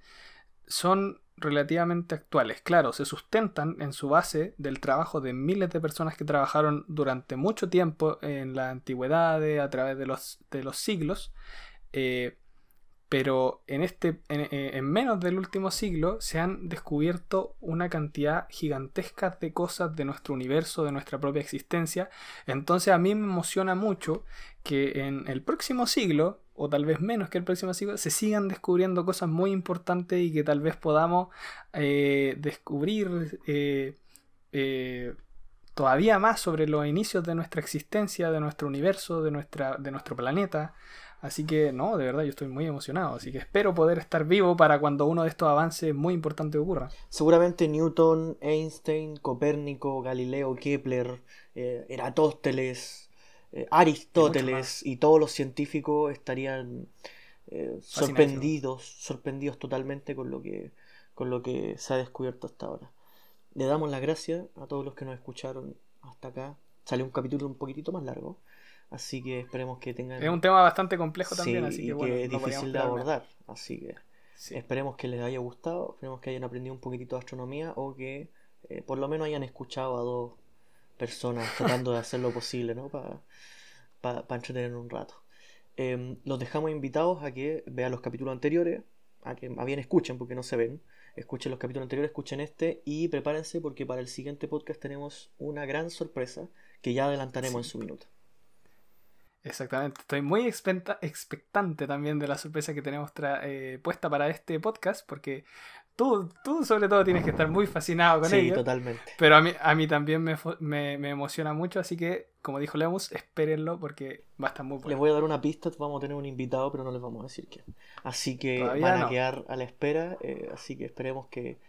son relativamente actuales. Claro, se sustentan en su base del trabajo de miles de personas que trabajaron durante mucho tiempo en la antigüedad, a través de los, de los siglos. Eh, pero en, este, en, en, menos del último siglo se han descubierto una cantidad gigantesca de cosas de nuestro universo, de nuestra propia existencia. Entonces a mí me emociona mucho que en el próximo siglo, o tal vez menos que el próximo siglo, se sigan descubriendo cosas muy importantes y que tal vez podamos eh, descubrir eh, eh, todavía más sobre los inicios de nuestra existencia, de nuestro universo, de, nuestra, de nuestro planeta. Así que no, de verdad yo estoy muy emocionado. Así que espero poder estar vivo para cuando uno de estos avances muy importantes ocurra. Seguramente Newton, Einstein, Copérnico, Galileo, Kepler, eh, Eratósteles, eh, Aristóteles y todos los científicos estarían eh, sorprendidos, sorprendidos totalmente con lo que con lo que se ha descubierto hasta ahora. Le damos las gracias a todos los que nos escucharon hasta acá. Sale un capítulo un poquitito más largo. Así que esperemos que tengan. Es un tema bastante complejo también, sí, así que, y bueno, que es difícil de abordar. Así que sí. esperemos que les haya gustado, esperemos que hayan aprendido un poquitito de astronomía o que eh, por lo menos hayan escuchado a dos personas tratando de hacer lo posible, ¿no? Para pa, pa entretener un rato. Em, los dejamos invitados a que vean los capítulos anteriores, a que más bien escuchen porque no se ven. Escuchen los capítulos anteriores, escuchen este y prepárense porque para el siguiente podcast tenemos una gran sorpresa que ya adelantaremos en su minuto. Exactamente, estoy muy expectante también de la sorpresa que tenemos eh, puesta para este podcast, porque tú, tú sobre todo tienes que estar muy fascinado con ello. Sí, totalmente. Pero a mí, a mí también me, me, emociona mucho, así que, como dijo Lemus, espérenlo porque va a estar muy bueno. Les voy a dar una pista, vamos a tener un invitado, pero no les vamos a decir quién. Así que van a quedar a la espera, eh, así que esperemos que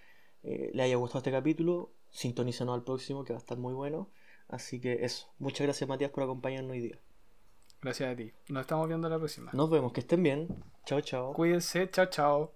eh, le haya gustado este capítulo, sintonícenos al próximo, que va a estar muy bueno. Así que eso, muchas gracias Matías por acompañarnos hoy día. Gracias a ti. Nos estamos viendo la próxima. Nos vemos, que estén bien. Chao, chao. Cuídense, chao, chao.